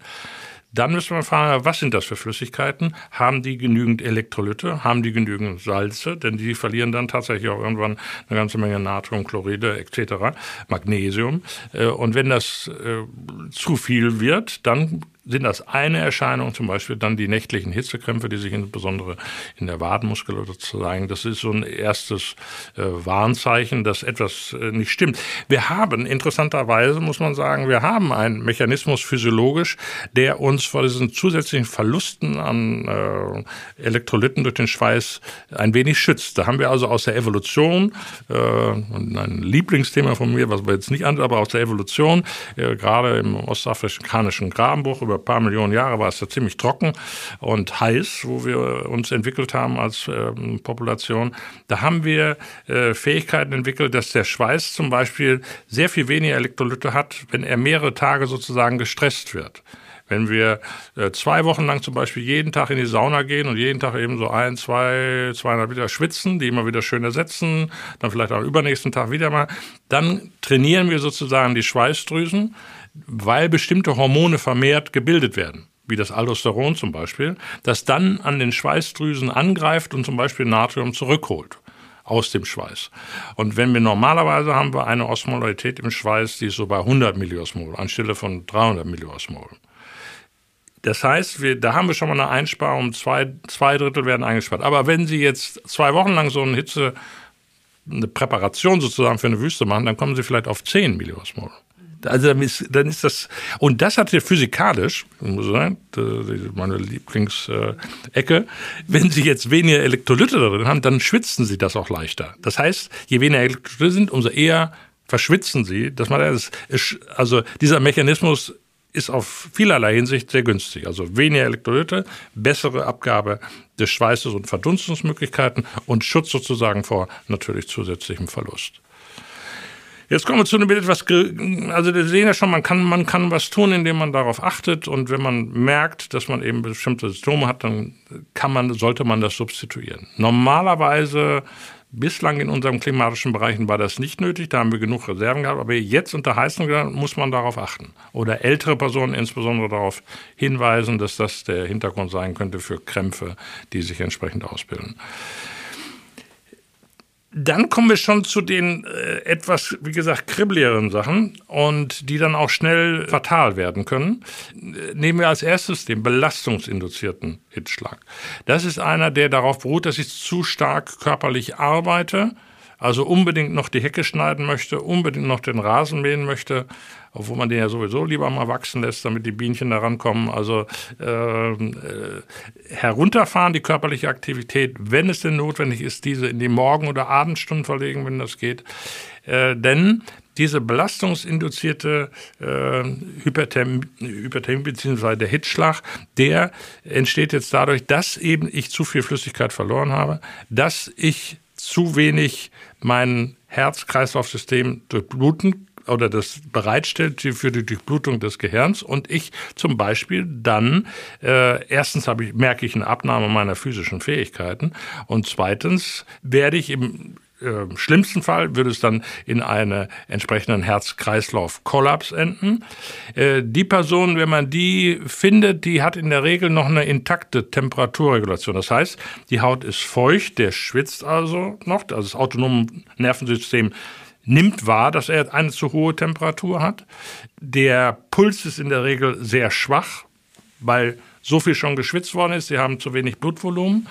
Dann müsste man fragen, was sind das für Flüssigkeiten? Haben die genügend Elektrolyte? Haben die genügend Salze? Denn die verlieren dann tatsächlich auch irgendwann eine ganze Menge Natrium, Chloride etc., Magnesium. Äh, und wenn das äh, zu viel wird, dann sind das eine Erscheinung, zum Beispiel dann die nächtlichen Hitzekrämpfe, die sich insbesondere in der Wadenmuskulatur zeigen. Das ist so ein erstes äh, Warnzeichen, dass etwas äh, nicht stimmt. Wir haben, interessanterweise muss man sagen, wir haben einen Mechanismus physiologisch, der uns vor diesen zusätzlichen Verlusten an äh, Elektrolyten durch den Schweiß ein wenig schützt. Da haben wir also aus der Evolution, äh, ein Lieblingsthema von mir, was wir jetzt nicht an, aber aus der Evolution, äh, gerade im ostafrikanischen Grabenbruch über über ein paar Millionen Jahre war es da ziemlich trocken und heiß, wo wir uns entwickelt haben als ähm, Population. Da haben wir äh, Fähigkeiten entwickelt, dass der Schweiß zum Beispiel sehr viel weniger Elektrolyte hat, wenn er mehrere Tage sozusagen gestresst wird. Wenn wir äh, zwei Wochen lang zum Beispiel jeden Tag in die Sauna gehen und jeden Tag eben so ein, zwei, zweieinhalb Liter schwitzen, die immer wieder schön ersetzen, dann vielleicht auch übernächsten Tag wieder mal, dann trainieren wir sozusagen die Schweißdrüsen weil bestimmte Hormone vermehrt gebildet werden wie das Aldosteron zum Beispiel, das dann an den Schweißdrüsen angreift und zum Beispiel Natrium zurückholt aus dem Schweiß. Und wenn wir normalerweise haben wir eine Osmolarität im Schweiß, die ist so bei 100 Milliosmol anstelle von 300 Milliosmol. Das heißt, wir, da haben wir schon mal eine Einsparung, zwei, zwei Drittel werden eingespart. Aber wenn Sie jetzt zwei Wochen lang so eine Hitze, eine Präparation sozusagen für eine Wüste machen, dann kommen Sie vielleicht auf 10 Milliosmol. Also dann ist, dann ist das, und das hat ja physikalisch, muss sagen, meine Lieblingsecke, wenn Sie jetzt weniger Elektrolyte darin haben, dann schwitzen Sie das auch leichter. Das heißt, je weniger Elektrolyte sind, umso eher verschwitzen Sie. Das das also dieser Mechanismus ist auf vielerlei Hinsicht sehr günstig. Also weniger Elektrolyte, bessere Abgabe des Schweißes und Verdunstungsmöglichkeiten und Schutz sozusagen vor natürlich zusätzlichem Verlust. Jetzt kommen wir zu einem etwas, also wir sehen ja schon, man kann, man kann was tun, indem man darauf achtet und wenn man merkt, dass man eben bestimmte Symptome hat, dann kann man, sollte man das substituieren. Normalerweise Bislang in unseren klimatischen Bereichen war das nicht nötig, da haben wir genug Reserven gehabt, aber jetzt unter heißen muss man darauf achten. Oder ältere Personen insbesondere darauf hinweisen, dass das der Hintergrund sein könnte für Krämpfe, die sich entsprechend ausbilden. Dann kommen wir schon zu den äh, etwas, wie gesagt, kribbligeren Sachen und die dann auch schnell fatal werden können. Nehmen wir als erstes den belastungsinduzierten Hitzschlag. Das ist einer, der darauf beruht, dass ich zu stark körperlich arbeite, also unbedingt noch die Hecke schneiden möchte, unbedingt noch den Rasen mähen möchte, obwohl man den ja sowieso lieber mal wachsen lässt, damit die Bienchen da rankommen. Also äh, äh, herunterfahren die körperliche Aktivität, wenn es denn notwendig ist, diese in die Morgen- oder Abendstunden verlegen, wenn das geht. Äh, denn diese belastungsinduzierte äh, Hyperthermie, Hyperthermie bzw. der Hitzschlag, der entsteht jetzt dadurch, dass eben ich zu viel Flüssigkeit verloren habe, dass ich zu wenig mein Herz-Kreislauf-System durchbluten oder das bereitstellt für die Durchblutung des Gehirns und ich zum Beispiel dann äh, erstens habe ich merke ich eine Abnahme meiner physischen Fähigkeiten und zweitens werde ich im äh, schlimmsten Fall würde es dann in einen entsprechenden Herz-Kreislauf-Kollaps enden. Äh, die Person, wenn man die findet, die hat in der Regel noch eine intakte Temperaturregulation. Das heißt, die Haut ist feucht, der schwitzt also noch, also das autonome Nervensystem nimmt wahr, dass er eine zu hohe Temperatur hat. Der Puls ist in der Regel sehr schwach, weil so viel schon geschwitzt worden ist, sie haben zu wenig Blutvolumen.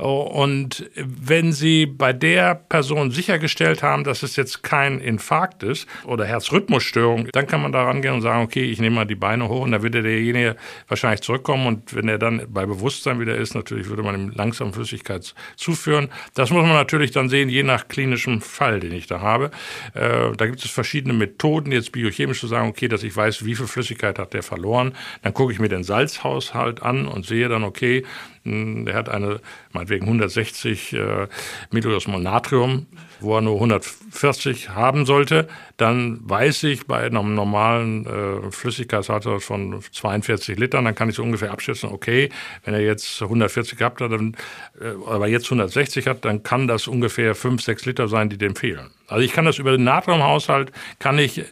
Und wenn Sie bei der Person sichergestellt haben, dass es jetzt kein Infarkt ist oder Herzrhythmusstörung, dann kann man da rangehen und sagen, okay, ich nehme mal die Beine hoch und dann würde derjenige wahrscheinlich zurückkommen und wenn er dann bei Bewusstsein wieder ist, natürlich würde man ihm langsam Flüssigkeit zuführen. Das muss man natürlich dann sehen, je nach klinischem Fall, den ich da habe. Äh, da gibt es verschiedene Methoden, jetzt biochemisch zu sagen, okay, dass ich weiß, wie viel Flüssigkeit hat der verloren. Dann gucke ich mir den Salzhaushalt an und sehe dann, okay, der hat eine, meinetwegen 160 äh, Milliosmol Natrium, wo er nur 140 haben sollte. Dann weiß ich bei einem normalen äh, Flüssigkeitshaushalt von 42 Litern, dann kann ich so ungefähr abschätzen, okay, wenn er jetzt 140 gehabt hat, dann, äh, aber jetzt 160 hat, dann kann das ungefähr 5, 6 Liter sein, die dem fehlen. Also ich kann das über den Natriumhaushalt, kann ich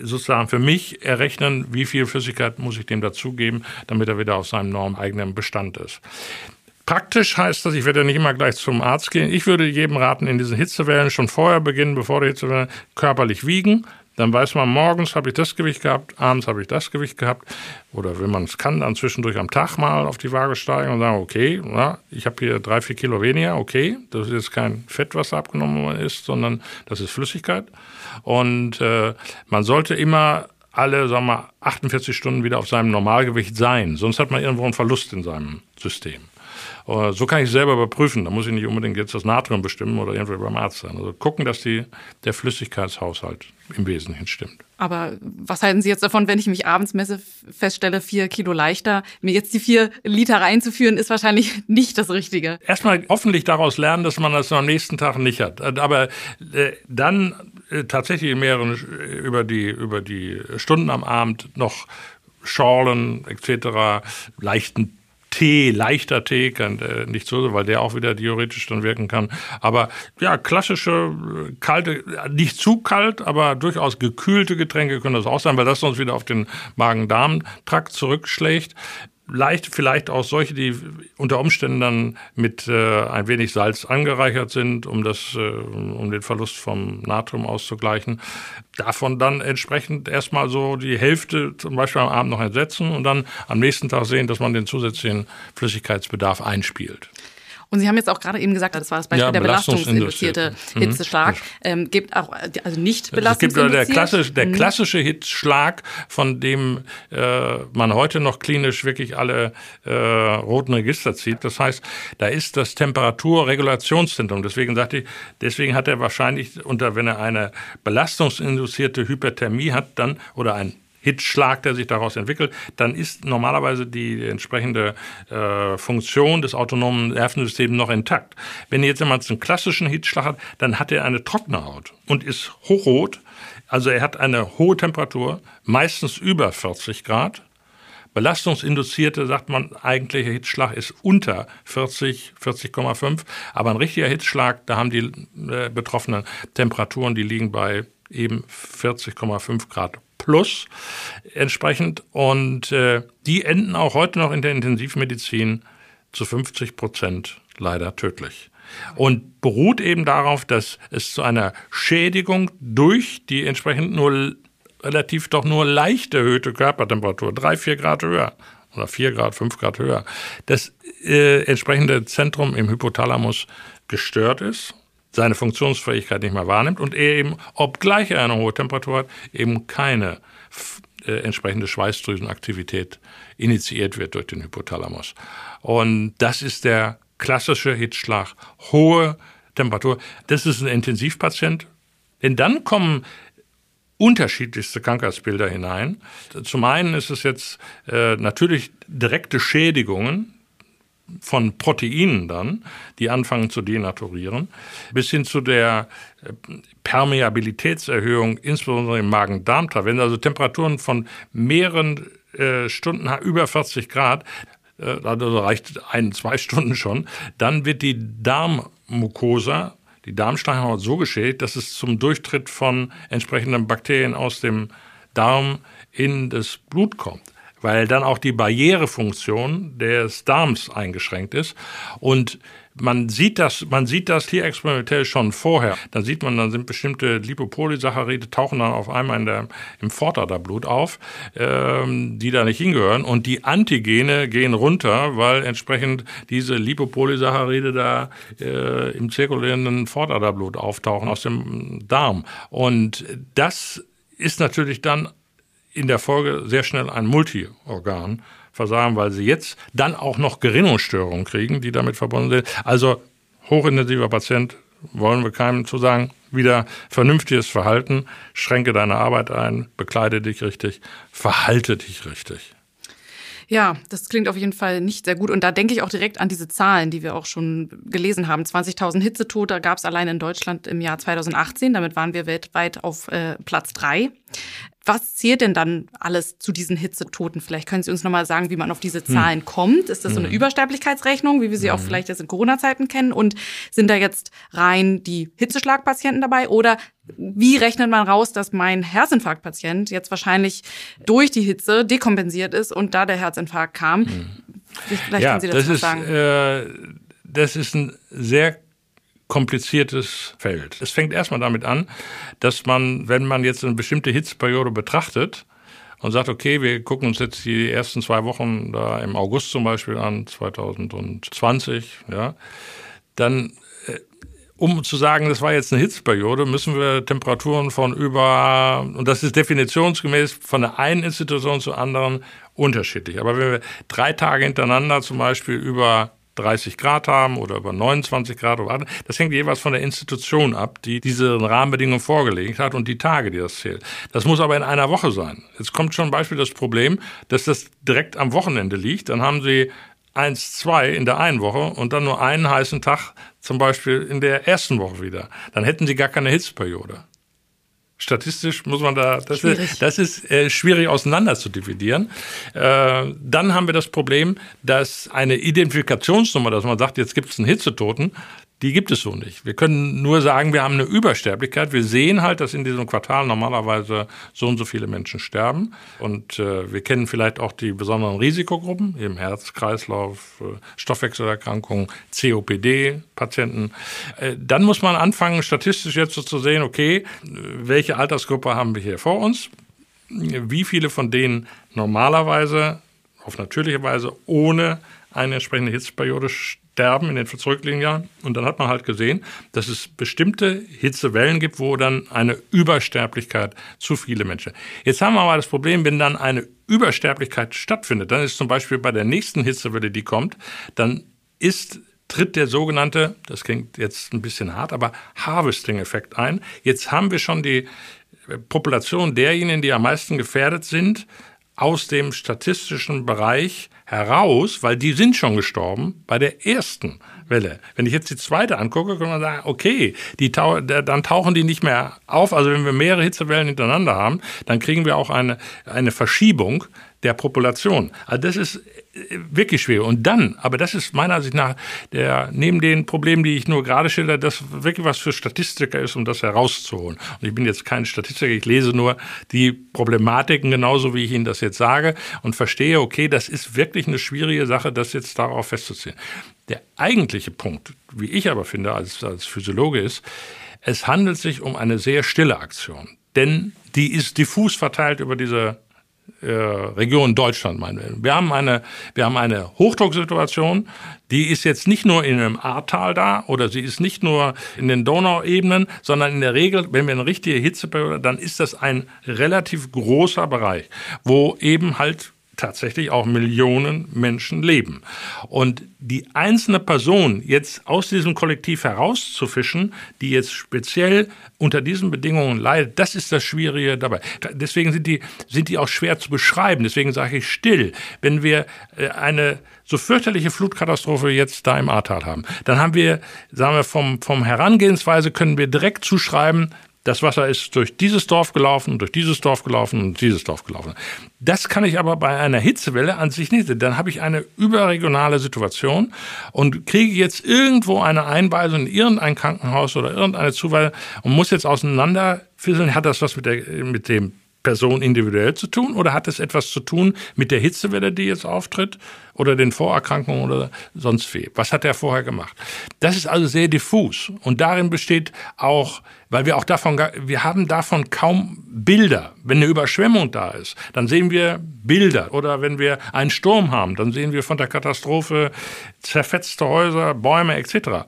sozusagen für mich errechnen, wie viel Flüssigkeit muss ich dem dazugeben, damit er wieder auf seinem normeigenen Bestand ist. Praktisch heißt das, ich werde ja nicht immer gleich zum Arzt gehen. Ich würde jedem raten, in diesen Hitzewellen schon vorher beginnen, bevor die Hitzewellen körperlich wiegen. Dann weiß man, morgens habe ich das Gewicht gehabt, abends habe ich das Gewicht gehabt. Oder wenn man es kann, dann zwischendurch am Tag mal auf die Waage steigen und sagen, okay, na, ich habe hier drei, vier Kilo weniger, okay, das ist jetzt kein Fett, was abgenommen ist, sondern das ist Flüssigkeit. Und äh, man sollte immer alle, sagen wir, 48 Stunden wieder auf seinem Normalgewicht sein. Sonst hat man irgendwo einen Verlust in seinem System. Äh, so kann ich selber überprüfen. Da muss ich nicht unbedingt jetzt das Natrium bestimmen oder irgendwie beim Arzt sein. Also gucken, dass die, der Flüssigkeitshaushalt im Wesentlichen stimmt. Aber was halten Sie jetzt davon, wenn ich mich abends messe, feststelle, vier Kilo leichter? Mir jetzt die vier Liter reinzuführen, ist wahrscheinlich nicht das Richtige. Erstmal hoffentlich daraus lernen, dass man das am nächsten Tag nicht hat. Aber äh, dann äh, tatsächlich in mehreren über die, über die Stunden am Abend noch Schorlen etc., leichten Tee, leichter Tee, kann, äh, nicht so, weil der auch wieder theoretisch dann wirken kann. Aber ja, klassische, kalte, nicht zu kalt, aber durchaus gekühlte Getränke können das auch sein, weil das sonst wieder auf den Magen-Darm-Trakt zurückschlägt leicht vielleicht auch solche, die unter Umständen dann mit äh, ein wenig Salz angereichert sind, um das, äh, um den Verlust vom Natrium auszugleichen. Davon dann entsprechend erstmal so die Hälfte zum Beispiel am Abend noch ersetzen und dann am nächsten Tag sehen, dass man den zusätzlichen Flüssigkeitsbedarf einspielt. Und Sie haben jetzt auch gerade eben gesagt, das war das Beispiel ja, der belastungsinduzierte mhm. Hitzeschlag. Ähm, gibt auch, also nicht belastungsinduziert. Es gibt der klassische, der mhm. klassische Hitzschlag, von dem äh, man heute noch klinisch wirklich alle äh, roten Register zieht. Das heißt, da ist das Temperaturregulationszentrum. Deswegen sagte ich, deswegen hat er wahrscheinlich unter, wenn er eine belastungsinduzierte Hyperthermie hat, dann oder ein Hitzschlag, der sich daraus entwickelt, dann ist normalerweise die entsprechende äh, Funktion des autonomen Nervensystems noch intakt. Wenn jetzt jemand einen klassischen Hitzschlag hat, dann hat er eine trockene Haut und ist hochrot. Also er hat eine hohe Temperatur, meistens über 40 Grad. Belastungsinduzierte, sagt man, eigentlicher Hitzschlag ist unter 40, 40,5. Aber ein richtiger Hitzschlag, da haben die äh, betroffenen Temperaturen, die liegen bei eben 40,5 Grad plus entsprechend. Und äh, die enden auch heute noch in der Intensivmedizin zu 50 Prozent leider tödlich. Und beruht eben darauf, dass es zu einer Schädigung durch die entsprechend nur relativ doch nur leicht erhöhte Körpertemperatur, drei, vier Grad höher oder vier Grad, fünf Grad höher, das äh, entsprechende Zentrum im Hypothalamus gestört ist seine Funktionsfähigkeit nicht mehr wahrnimmt und er eben, obgleich er eine hohe Temperatur hat, eben keine äh, entsprechende Schweißdrüsenaktivität initiiert wird durch den Hypothalamus. Und das ist der klassische Hitzschlag. Hohe Temperatur. Das ist ein Intensivpatient. Denn dann kommen unterschiedlichste Krankheitsbilder hinein. Zum einen ist es jetzt äh, natürlich direkte Schädigungen von Proteinen dann, die anfangen zu denaturieren, bis hin zu der äh, Permeabilitätserhöhung, insbesondere im Magen-Darm-Trakt. Wenn also Temperaturen von mehreren äh, Stunden über 40 Grad, äh, also reicht ein, zwei Stunden schon, dann wird die Darmmucosa, die Darmsteinhaut so geschädigt, dass es zum Durchtritt von entsprechenden Bakterien aus dem Darm in das Blut kommt weil dann auch die Barrierefunktion des Darms eingeschränkt ist. Und man sieht das, man sieht das hier experimentell schon vorher. Da sieht man, dann sind bestimmte Lipopolysaccharide tauchen dann auf einmal in der, im Vorderderblut auf, ähm, die da nicht hingehören. Und die Antigene gehen runter, weil entsprechend diese Lipopolysaccharide da äh, im zirkulierenden Vorderderblut auftauchen aus dem Darm. Und das ist natürlich dann in der Folge sehr schnell ein Multiorganversagen, weil sie jetzt dann auch noch Gerinnungsstörungen kriegen, die damit verbunden sind. Also hochintensiver Patient, wollen wir keinem zu sagen, wieder vernünftiges Verhalten, schränke deine Arbeit ein, bekleide dich richtig, verhalte dich richtig. Ja, das klingt auf jeden Fall nicht sehr gut. Und da denke ich auch direkt an diese Zahlen, die wir auch schon gelesen haben. 20.000 Hitzetote gab es allein in Deutschland im Jahr 2018. Damit waren wir weltweit auf äh, Platz drei. Was zählt denn dann alles zu diesen Hitzetoten? Vielleicht können Sie uns nochmal sagen, wie man auf diese. Zahlen hm. kommt. Ist das so eine hm. Übersterblichkeitsrechnung, wie wir sie hm. auch vielleicht jetzt in Corona-Zeiten kennen? Und sind da jetzt rein die Hitzeschlagpatienten dabei? Oder wie rechnet man raus, dass mein Herzinfarktpatient jetzt wahrscheinlich durch die Hitze dekompensiert ist und da der Herzinfarkt kam? Hm. Vielleicht ja, können Sie das, das ist, sagen. Äh, das ist ein sehr kompliziertes Feld. Es fängt erstmal damit an, dass man, wenn man jetzt eine bestimmte Hitzeperiode betrachtet, und sagt, okay, wir gucken uns jetzt die ersten zwei Wochen da im August zum Beispiel an, 2020, ja, dann, äh, um zu sagen, das war jetzt eine Hitzeperiode, müssen wir Temperaturen von über, und das ist definitionsgemäß von der einen Institution zur anderen unterschiedlich. Aber wenn wir drei Tage hintereinander zum Beispiel über 30 Grad haben oder über 29 Grad. Oder, das hängt jeweils von der Institution ab, die diese Rahmenbedingungen vorgelegt hat und die Tage, die das zählt. Das muss aber in einer Woche sein. Jetzt kommt schon Beispiel das Problem, dass das direkt am Wochenende liegt. Dann haben Sie eins, zwei in der einen Woche und dann nur einen heißen Tag zum Beispiel in der ersten Woche wieder. Dann hätten Sie gar keine Hitzperiode. Statistisch muss man da, das schwierig. ist, das ist äh, schwierig auseinander zu dividieren. Äh, dann haben wir das Problem, dass eine Identifikationsnummer, dass man sagt, jetzt gibt es einen Hitzetoten, die gibt es so nicht. Wir können nur sagen, wir haben eine Übersterblichkeit. Wir sehen halt, dass in diesem Quartal normalerweise so und so viele Menschen sterben. Und äh, wir kennen vielleicht auch die besonderen Risikogruppen, eben Herz, Kreislauf, äh, Stoffwechselerkrankungen, COPD-Patienten. Äh, dann muss man anfangen, statistisch jetzt so zu sehen, okay, welche Altersgruppe haben wir hier vor uns? Wie viele von denen normalerweise auf natürliche Weise ohne eine entsprechende Hitzeperiode sterben in den zurückliegenden Jahren. Und dann hat man halt gesehen, dass es bestimmte Hitzewellen gibt, wo dann eine Übersterblichkeit zu viele Menschen. Jetzt haben wir aber das Problem, wenn dann eine Übersterblichkeit stattfindet, dann ist zum Beispiel bei der nächsten Hitzewelle, die kommt, dann ist tritt der sogenannte, das klingt jetzt ein bisschen hart, aber Harvesting-Effekt ein. Jetzt haben wir schon die Population derjenigen, die am meisten gefährdet sind, aus dem statistischen Bereich heraus, weil die sind schon gestorben bei der ersten Welle. Wenn ich jetzt die zweite angucke, kann man sagen, okay, die tau dann tauchen die nicht mehr auf. Also wenn wir mehrere Hitzewellen hintereinander haben, dann kriegen wir auch eine, eine Verschiebung der Population. Also das ist wirklich schwer. Und dann, aber das ist meiner Ansicht nach der, neben den Problemen, die ich nur gerade schilder, das wirklich was für Statistiker ist, um das herauszuholen. Und ich bin jetzt kein Statistiker, ich lese nur die Problematiken genauso, wie ich Ihnen das jetzt sage und verstehe, okay, das ist wirklich eine schwierige Sache, das jetzt darauf festzuziehen. Der eigentliche Punkt, wie ich aber finde als, als Physiologe ist, es handelt sich um eine sehr stille Aktion. Denn die ist diffus verteilt über diese äh, Region Deutschland, meinen wir. Wir haben eine, wir haben eine Hochdrucksituation, die ist jetzt nicht nur in einem Ahrtal da oder sie ist nicht nur in den Donauebenen, sondern in der Regel, wenn wir eine richtige Hitzeperiode, dann ist das ein relativ großer Bereich, wo eben halt tatsächlich auch Millionen Menschen leben. Und die einzelne Person jetzt aus diesem Kollektiv herauszufischen, die jetzt speziell unter diesen Bedingungen leidet, das ist das Schwierige dabei. Deswegen sind die, sind die auch schwer zu beschreiben. Deswegen sage ich still. Wenn wir äh, eine so fürchterliche Flutkatastrophe jetzt da im Ahrtal haben, dann haben wir, sagen wir, vom, vom Herangehensweise können wir direkt zuschreiben, das Wasser ist durch dieses Dorf gelaufen, durch dieses Dorf gelaufen und dieses Dorf gelaufen. Das kann ich aber bei einer Hitzewelle an sich nicht. Dann habe ich eine überregionale Situation und kriege jetzt irgendwo eine Einweisung in irgendein Krankenhaus oder irgendeine Zuweisung und muss jetzt auseinanderfisseln. Hat das was mit, der, mit dem Person individuell zu tun oder hat es etwas zu tun mit der Hitzewelle, die jetzt auftritt oder den Vorerkrankungen oder sonst wie? Was hat er vorher gemacht? Das ist also sehr diffus und darin besteht auch, weil wir auch davon, wir haben davon kaum Bilder. Wenn eine Überschwemmung da ist, dann sehen wir Bilder oder wenn wir einen Sturm haben, dann sehen wir von der Katastrophe zerfetzte Häuser, Bäume etc.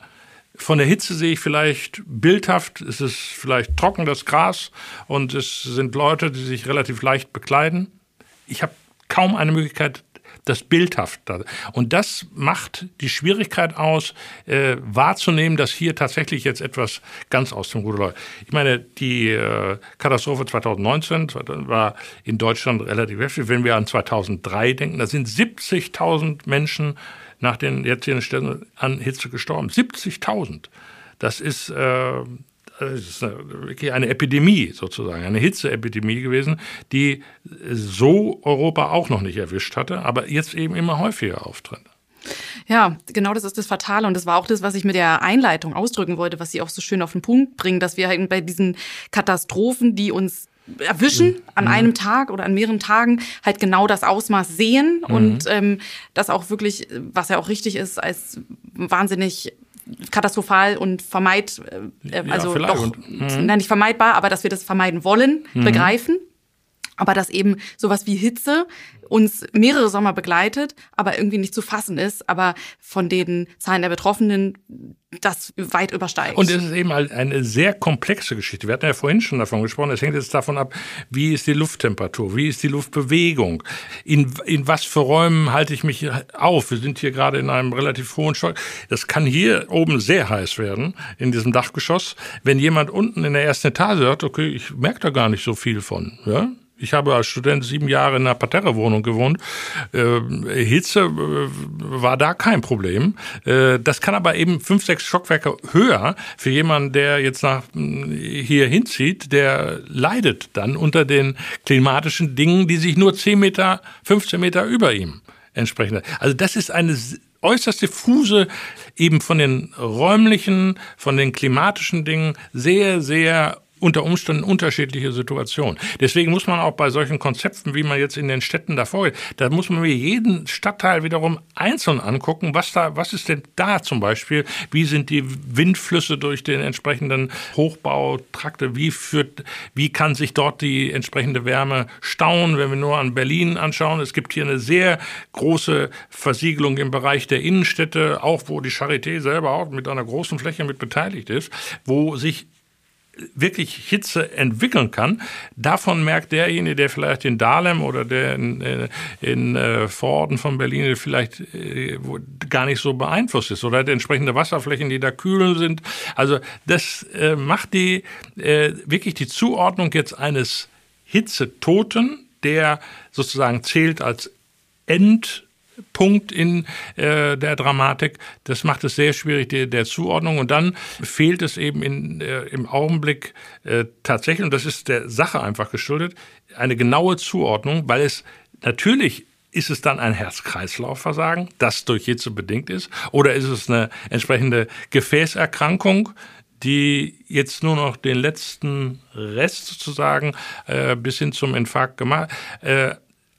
Von der Hitze sehe ich vielleicht bildhaft, es ist vielleicht trocken das Gras und es sind Leute, die sich relativ leicht bekleiden. Ich habe kaum eine Möglichkeit, das bildhaft. Und das macht die Schwierigkeit aus, äh, wahrzunehmen, dass hier tatsächlich jetzt etwas ganz aus dem Ruder läuft. Ich meine, die äh, Katastrophe 2019 war in Deutschland relativ heftig. Wenn wir an 2003 denken, da sind 70.000 Menschen nach den jetzigen Stellen an Hitze gestorben. 70.000. Das ist, äh, das ist wirklich eine Epidemie sozusagen, eine Hitzeepidemie gewesen, die so Europa auch noch nicht erwischt hatte, aber jetzt eben immer häufiger auftritt. Ja, genau das ist das Fatale und das war auch das, was ich mit der Einleitung ausdrücken wollte, was Sie auch so schön auf den Punkt bringen, dass wir halt bei diesen Katastrophen, die uns erwischen mhm. an einem Tag oder an mehreren Tagen halt genau das Ausmaß sehen mhm. und ähm, das auch wirklich, was ja auch richtig ist, als wahnsinnig katastrophal und vermeid, äh, also ja, doch, mhm. nicht vermeidbar, aber dass wir das vermeiden wollen, mhm. begreifen. Aber dass eben sowas wie Hitze uns mehrere Sommer begleitet, aber irgendwie nicht zu fassen ist, aber von den Zahlen der Betroffenen das weit übersteigt. Und es ist eben halt eine sehr komplexe Geschichte. Wir hatten ja vorhin schon davon gesprochen. Es hängt jetzt davon ab, wie ist die Lufttemperatur, wie ist die Luftbewegung, in, in was für Räumen halte ich mich auf. Wir sind hier gerade in einem relativ hohen Stock. Das kann hier oben sehr heiß werden, in diesem Dachgeschoss. Wenn jemand unten in der ersten Etage sagt, okay, ich merke da gar nicht so viel von, ja, ich habe als Student sieben Jahre in einer Parterrewohnung gewohnt. Äh, Hitze war da kein Problem. Äh, das kann aber eben fünf, sechs Stockwerke höher für jemanden, der jetzt nach äh, hier hinzieht, der leidet dann unter den klimatischen Dingen, die sich nur zehn Meter, 15 Meter über ihm entsprechen. Also das ist eine äußerst diffuse, eben von den räumlichen, von den klimatischen Dingen sehr, sehr unter Umständen unterschiedliche Situationen. Deswegen muss man auch bei solchen Konzepten, wie man jetzt in den Städten davor, da muss man mir jeden Stadtteil wiederum einzeln angucken, was da, was ist denn da zum Beispiel, wie sind die Windflüsse durch den entsprechenden Hochbautrakte, wie führt, wie kann sich dort die entsprechende Wärme stauen, wenn wir nur an Berlin anschauen. Es gibt hier eine sehr große Versiegelung im Bereich der Innenstädte, auch wo die Charité selber auch mit einer großen Fläche mit beteiligt ist, wo sich wirklich Hitze entwickeln kann. Davon merkt derjenige, der vielleicht in Dahlem oder der in, in äh, Vororten von Berlin vielleicht äh, gar nicht so beeinflusst ist oder die entsprechende Wasserflächen, die da kühl sind. Also das äh, macht die äh, wirklich die Zuordnung jetzt eines Hitzetoten, der sozusagen zählt als End Punkt in äh, der Dramatik. Das macht es sehr schwierig der, der Zuordnung. Und dann fehlt es eben in, äh, im Augenblick äh, tatsächlich, und das ist der Sache einfach geschuldet, eine genaue Zuordnung, weil es natürlich ist es dann ein Herz-Kreislauf-Versagen, das durch Hitze bedingt ist? Oder ist es eine entsprechende Gefäßerkrankung, die jetzt nur noch den letzten Rest sozusagen äh, bis hin zum Infarkt gemacht. Äh,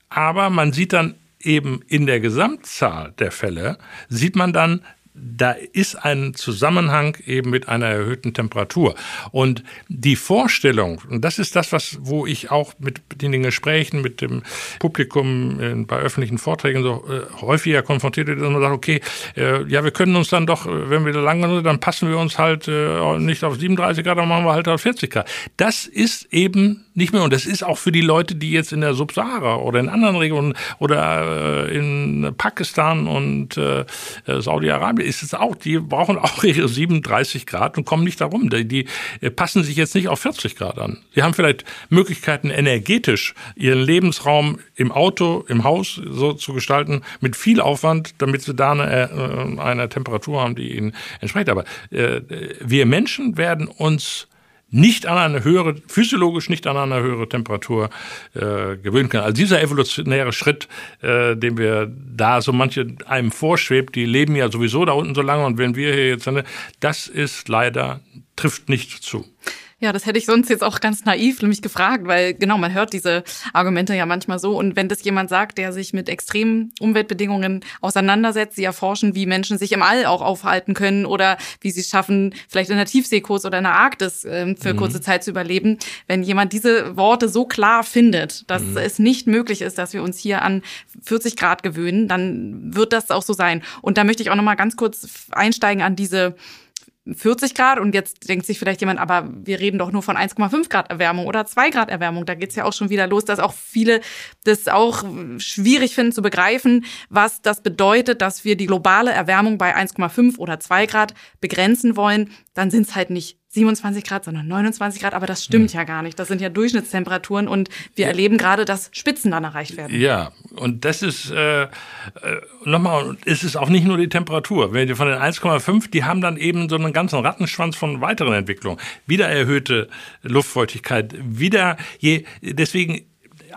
aber man sieht dann eben in der Gesamtzahl der Fälle sieht man dann, da ist ein Zusammenhang eben mit einer erhöhten Temperatur. Und die Vorstellung, und das ist das, was, wo ich auch mit den Gesprächen mit dem Publikum in, bei öffentlichen Vorträgen so äh, häufiger konfrontiert wird, dass man sagt, okay, äh, ja, wir können uns dann doch, äh, wenn wir da lang sind, dann passen wir uns halt äh, nicht auf 37 Grad, dann machen wir halt auf 40 Grad. Das ist eben nicht mehr, und das ist auch für die Leute, die jetzt in der Subsahara oder in anderen Regionen oder äh, in Pakistan und äh, Saudi-Arabien, ist es auch, die brauchen auch ihre 37 Grad und kommen nicht darum. Die, die äh, passen sich jetzt nicht auf 40 Grad an. Sie haben vielleicht Möglichkeiten, energetisch ihren Lebensraum im Auto, im Haus so zu gestalten, mit viel Aufwand, damit sie da eine, äh, eine Temperatur haben, die ihnen entspricht. Aber äh, wir Menschen werden uns nicht an eine höhere, physiologisch nicht an eine höhere Temperatur äh, gewöhnen können. Also dieser evolutionäre Schritt, äh, den wir da so manche einem vorschwebt, die leben ja sowieso da unten so lange und wenn wir hier jetzt, das ist leider, trifft nicht zu. Ja, das hätte ich sonst jetzt auch ganz naiv nämlich gefragt, weil genau, man hört diese Argumente ja manchmal so. Und wenn das jemand sagt, der sich mit extremen Umweltbedingungen auseinandersetzt, sie erforschen, wie Menschen sich im All auch aufhalten können oder wie sie es schaffen, vielleicht in der Tiefseekurs oder in der Arktis äh, für mhm. kurze Zeit zu überleben. Wenn jemand diese Worte so klar findet, dass mhm. es nicht möglich ist, dass wir uns hier an 40 Grad gewöhnen, dann wird das auch so sein. Und da möchte ich auch noch mal ganz kurz einsteigen an diese 40 Grad und jetzt denkt sich vielleicht jemand, aber wir reden doch nur von 1,5 Grad Erwärmung oder 2 Grad Erwärmung. Da geht's ja auch schon wieder los, dass auch viele das auch schwierig finden zu begreifen, was das bedeutet, dass wir die globale Erwärmung bei 1,5 oder 2 Grad begrenzen wollen. Dann sind's halt nicht 27 Grad, sondern 29 Grad. Aber das stimmt hm. ja gar nicht. Das sind ja Durchschnittstemperaturen und wir ja. erleben gerade, dass Spitzen dann erreicht werden. Ja, und das ist äh, äh nochmal, es ist auch nicht nur die Temperatur. Wenn wir von den 1,5, die haben dann eben so einen ganzen Rattenschwanz von weiteren Entwicklungen. Wieder erhöhte Luftfeuchtigkeit, wieder je, deswegen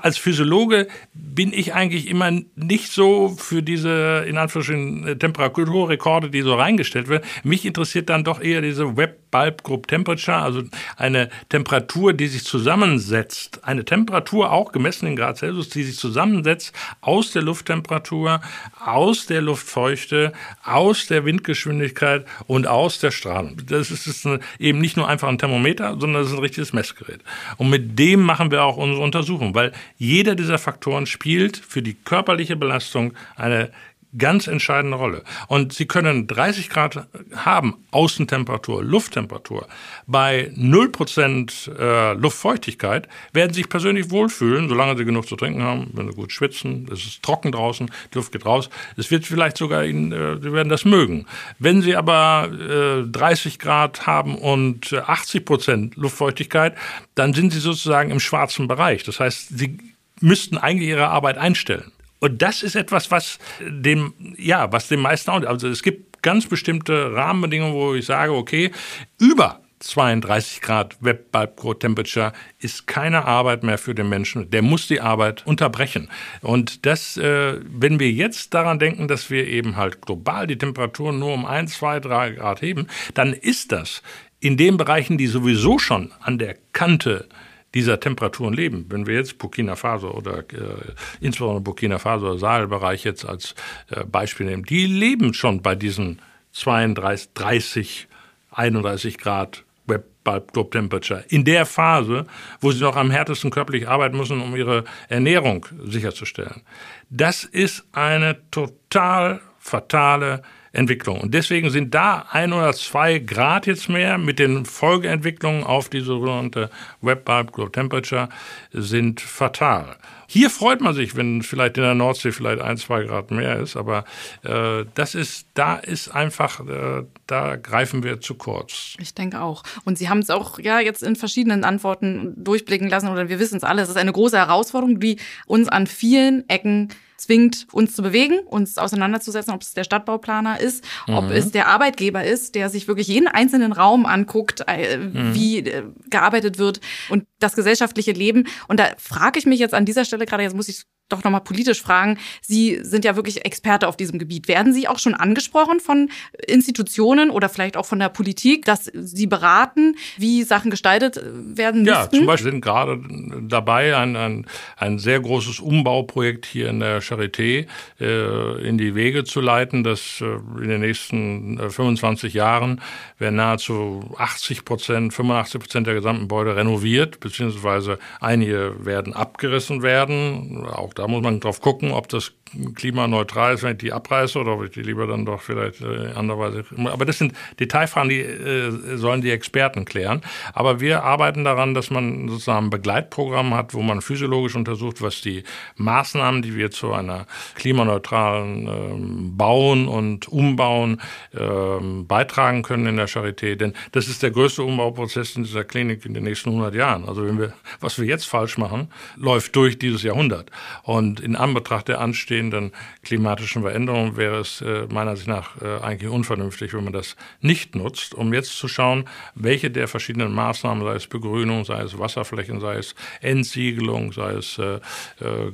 als Physiologe bin ich eigentlich immer nicht so für diese, in Anführungsstrichen, Temperaturrekorde, die so reingestellt werden. Mich interessiert dann doch eher diese Web Bulb Group Temperature, also eine Temperatur, die sich zusammensetzt, eine Temperatur auch gemessen in Grad Celsius, die sich zusammensetzt aus der Lufttemperatur, aus der Luftfeuchte, aus der Windgeschwindigkeit und aus der Strahlung. Das ist eben nicht nur einfach ein Thermometer, sondern das ist ein richtiges Messgerät. Und mit dem machen wir auch unsere Untersuchung, weil jeder dieser Faktoren spielt für die körperliche Belastung eine ganz entscheidende Rolle. Und Sie können 30 Grad haben, Außentemperatur, Lufttemperatur. Bei 0% äh, Luftfeuchtigkeit werden Sie sich persönlich wohlfühlen, solange Sie genug zu trinken haben, wenn Sie gut schwitzen, es ist trocken draußen, die Luft geht raus. Es wird vielleicht sogar Ihnen, äh, Sie werden das mögen. Wenn Sie aber äh, 30 Grad haben und 80% Luftfeuchtigkeit, dann sind Sie sozusagen im schwarzen Bereich. Das heißt, Sie müssten eigentlich Ihre Arbeit einstellen. Und das ist etwas, was dem, ja, was dem meisten auch, also es gibt ganz bestimmte Rahmenbedingungen, wo ich sage, okay, über 32 Grad Web Bulb Core Temperature ist keine Arbeit mehr für den Menschen. Der muss die Arbeit unterbrechen. Und das, äh, wenn wir jetzt daran denken, dass wir eben halt global die Temperaturen nur um 1, 2, 3 Grad heben, dann ist das in den Bereichen, die sowieso schon an der Kante dieser Temperaturen leben. Wenn wir jetzt Burkina Faso oder äh, insbesondere Burkina Faso Sahelbereich jetzt als äh, Beispiel nehmen, die leben schon bei diesen 32, 30, 31 Grad Web Globe Temperature. In der Phase, wo sie noch am härtesten körperlich arbeiten müssen, um ihre Ernährung sicherzustellen. Das ist eine total fatale Entwicklung. Und deswegen sind da ein oder zwei Grad jetzt mehr mit den Folgeentwicklungen auf die sogenannte Web Bulb Glow Temperature sind fatal. Hier freut man sich, wenn vielleicht in der Nordsee vielleicht ein, zwei Grad mehr ist, aber äh, das ist, da ist einfach, äh, da greifen wir zu kurz. Ich denke auch. Und Sie haben es auch ja jetzt in verschiedenen Antworten durchblicken lassen oder wir wissen es alle. Es ist eine große Herausforderung, die uns an vielen Ecken zwingt, uns zu bewegen, uns auseinanderzusetzen, ob es der Stadtbauplaner ist, mhm. ob es der Arbeitgeber ist, der sich wirklich jeden einzelnen Raum anguckt, äh, mhm. wie äh, gearbeitet wird. Und das gesellschaftliche Leben. Und da frage ich mich jetzt an dieser Stelle gerade, jetzt muss ich doch nochmal politisch fragen. Sie sind ja wirklich Experte auf diesem Gebiet. Werden Sie auch schon angesprochen von Institutionen oder vielleicht auch von der Politik, dass Sie beraten, wie Sachen gestaltet werden müssten? Ja, zum Beispiel sind gerade dabei, ein, ein, ein sehr großes Umbauprojekt hier in der Charité äh, in die Wege zu leiten, dass äh, in den nächsten äh, 25 Jahren werden nahezu 80 Prozent, 85 Prozent der gesamten Gebäude renoviert, beziehungsweise einige werden abgerissen werden, auch da muss man drauf gucken, ob das klimaneutral ist, wenn ich die abreiße oder ob ich die lieber dann doch vielleicht äh, anderweise. Aber das sind Detailfragen, die äh, sollen die Experten klären. Aber wir arbeiten daran, dass man sozusagen ein Begleitprogramm hat, wo man physiologisch untersucht, was die Maßnahmen, die wir zu einer klimaneutralen ähm, Bauen und Umbauen ähm, beitragen können in der Charité. Denn das ist der größte Umbauprozess in dieser Klinik in den nächsten 100 Jahren. Also wenn wir, was wir jetzt falsch machen, läuft durch dieses Jahrhundert. Und in Anbetracht der anstehenden anstehenden klimatischen Veränderungen wäre es äh, meiner Ansicht nach äh, eigentlich unvernünftig, wenn man das nicht nutzt, um jetzt zu schauen, welche der verschiedenen Maßnahmen, sei es Begrünung, sei es Wasserflächen, sei es Entsiegelung, sei es äh,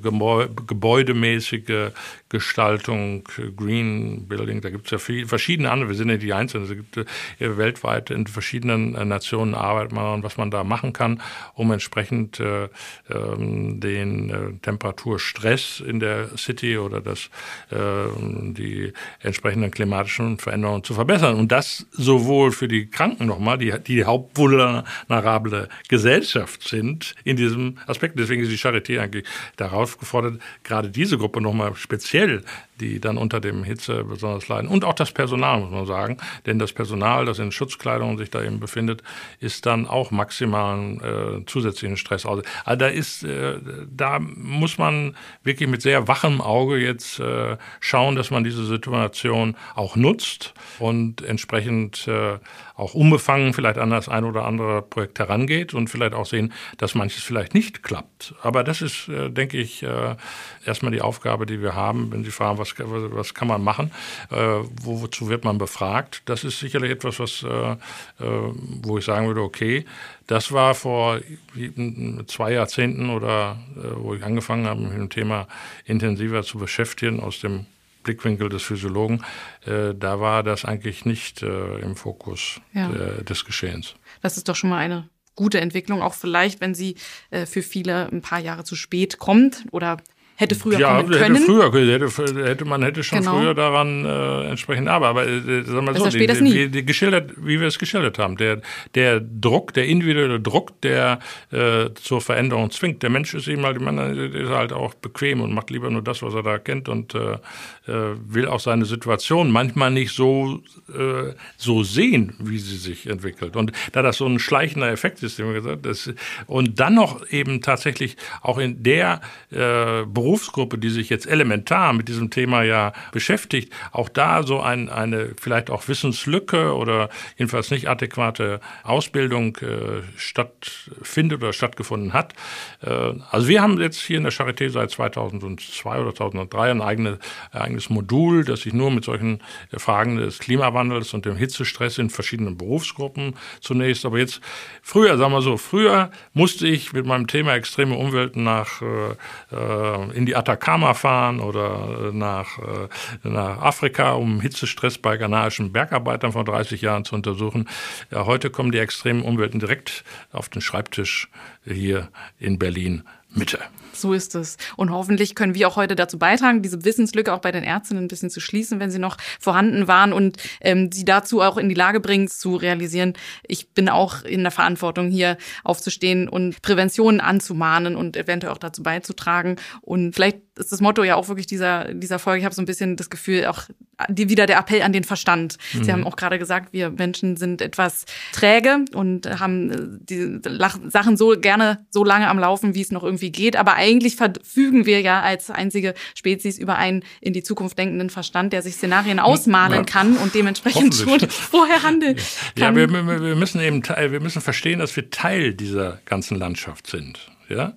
gebäudemäßige Gestaltung, Green Building, da gibt es ja viel, verschiedene andere, wir sind ja die Einzelnen, es gibt weltweit in verschiedenen Nationen Arbeit was man da machen kann, um entsprechend äh, ähm, den Temperaturstress in der City oder das, äh, die entsprechenden klimatischen Veränderungen zu verbessern. Und das sowohl für die Kranken nochmal, die die hauptvulnerable Gesellschaft sind in diesem Aspekt. Deswegen ist die Charité eigentlich darauf gefordert, gerade diese Gruppe nochmal speziell die dann unter dem Hitze besonders leiden. Und auch das Personal, muss man sagen. Denn das Personal, das in Schutzkleidung sich da eben befindet, ist dann auch maximalen äh, zusätzlichen Stress aus. Also da ist, äh, da muss man wirklich mit sehr wachem Auge jetzt äh, schauen, dass man diese Situation auch nutzt und entsprechend äh, auch unbefangen vielleicht an das ein oder andere Projekt herangeht und vielleicht auch sehen, dass manches vielleicht nicht klappt. Aber das ist, äh, denke ich, äh, erstmal die Aufgabe, die wir haben, wenn Sie fragen, was, was kann man machen, äh, wozu wird man befragt. Das ist sicherlich etwas, was, äh, äh, wo ich sagen würde, okay, das war vor zwei Jahrzehnten oder äh, wo ich angefangen habe, mich mit dem Thema intensiver zu beschäftigen, aus dem Blickwinkel des Physiologen, äh, da war das eigentlich nicht äh, im Fokus ja. der, des Geschehens. Das ist doch schon mal eine gute Entwicklung, auch vielleicht, wenn sie äh, für viele ein paar Jahre zu spät kommt oder hätte früher ja, kommen können. Hätte früher, hätte, hätte, man hätte schon genau. früher daran äh, entsprechend arbeiten. Aber äh, sagen wir so, die, die, die, geschildert, wie wir es geschildert haben, der, der Druck, der individuelle Druck, der äh, zur Veränderung zwingt. Der Mensch ist eben halt, man ist halt auch bequem und macht lieber nur das, was er da kennt und äh, äh will auch seine Situation manchmal nicht so äh, so sehen, wie sie sich entwickelt. Und da das so ein schleichender Effekt ist, den wir gesagt, das, und dann noch eben tatsächlich auch in der äh, Berufsgruppe, die sich jetzt elementar mit diesem Thema ja beschäftigt, auch da so ein, eine vielleicht auch Wissenslücke oder jedenfalls nicht adäquate Ausbildung äh, stattfindet oder stattgefunden hat. Äh, also wir haben jetzt hier in der Charité seit 2002 oder 2003 ein eigene, eigenes Modul, das sich nur mit solchen Fragen des Klimawandels und dem Hitzestress in verschiedenen Berufsgruppen zunächst, aber jetzt früher, sagen wir so, früher musste ich mit meinem Thema extreme Umwelt nach äh, äh in die Atacama fahren oder äh, nach, äh, nach Afrika, um Hitzestress bei ghanaischen Bergarbeitern vor 30 Jahren zu untersuchen. Ja, heute kommen die extremen Umwelten direkt auf den Schreibtisch hier in Berlin Mitte. So ist es. Und hoffentlich können wir auch heute dazu beitragen, diese Wissenslücke auch bei den Ärztinnen ein bisschen zu schließen, wenn sie noch vorhanden waren und ähm, sie dazu auch in die Lage bringen, zu realisieren, ich bin auch in der Verantwortung, hier aufzustehen und Prävention anzumahnen und eventuell auch dazu beizutragen. Und vielleicht ist das Motto ja auch wirklich dieser, dieser Folge. Ich habe so ein bisschen das Gefühl, auch die, wieder der Appell an den Verstand. Mhm. Sie haben auch gerade gesagt, wir Menschen sind etwas träge und haben äh, die Sachen so gerne so lange am Laufen, wie es noch irgendwie geht. Aber eigentlich verfügen wir ja als einzige Spezies über einen in die Zukunft denkenden Verstand, der sich Szenarien ausmalen ja. kann und dementsprechend schon vorher handeln kann. Ja, wir, wir müssen eben wir müssen verstehen, dass wir Teil dieser ganzen Landschaft sind. Ja,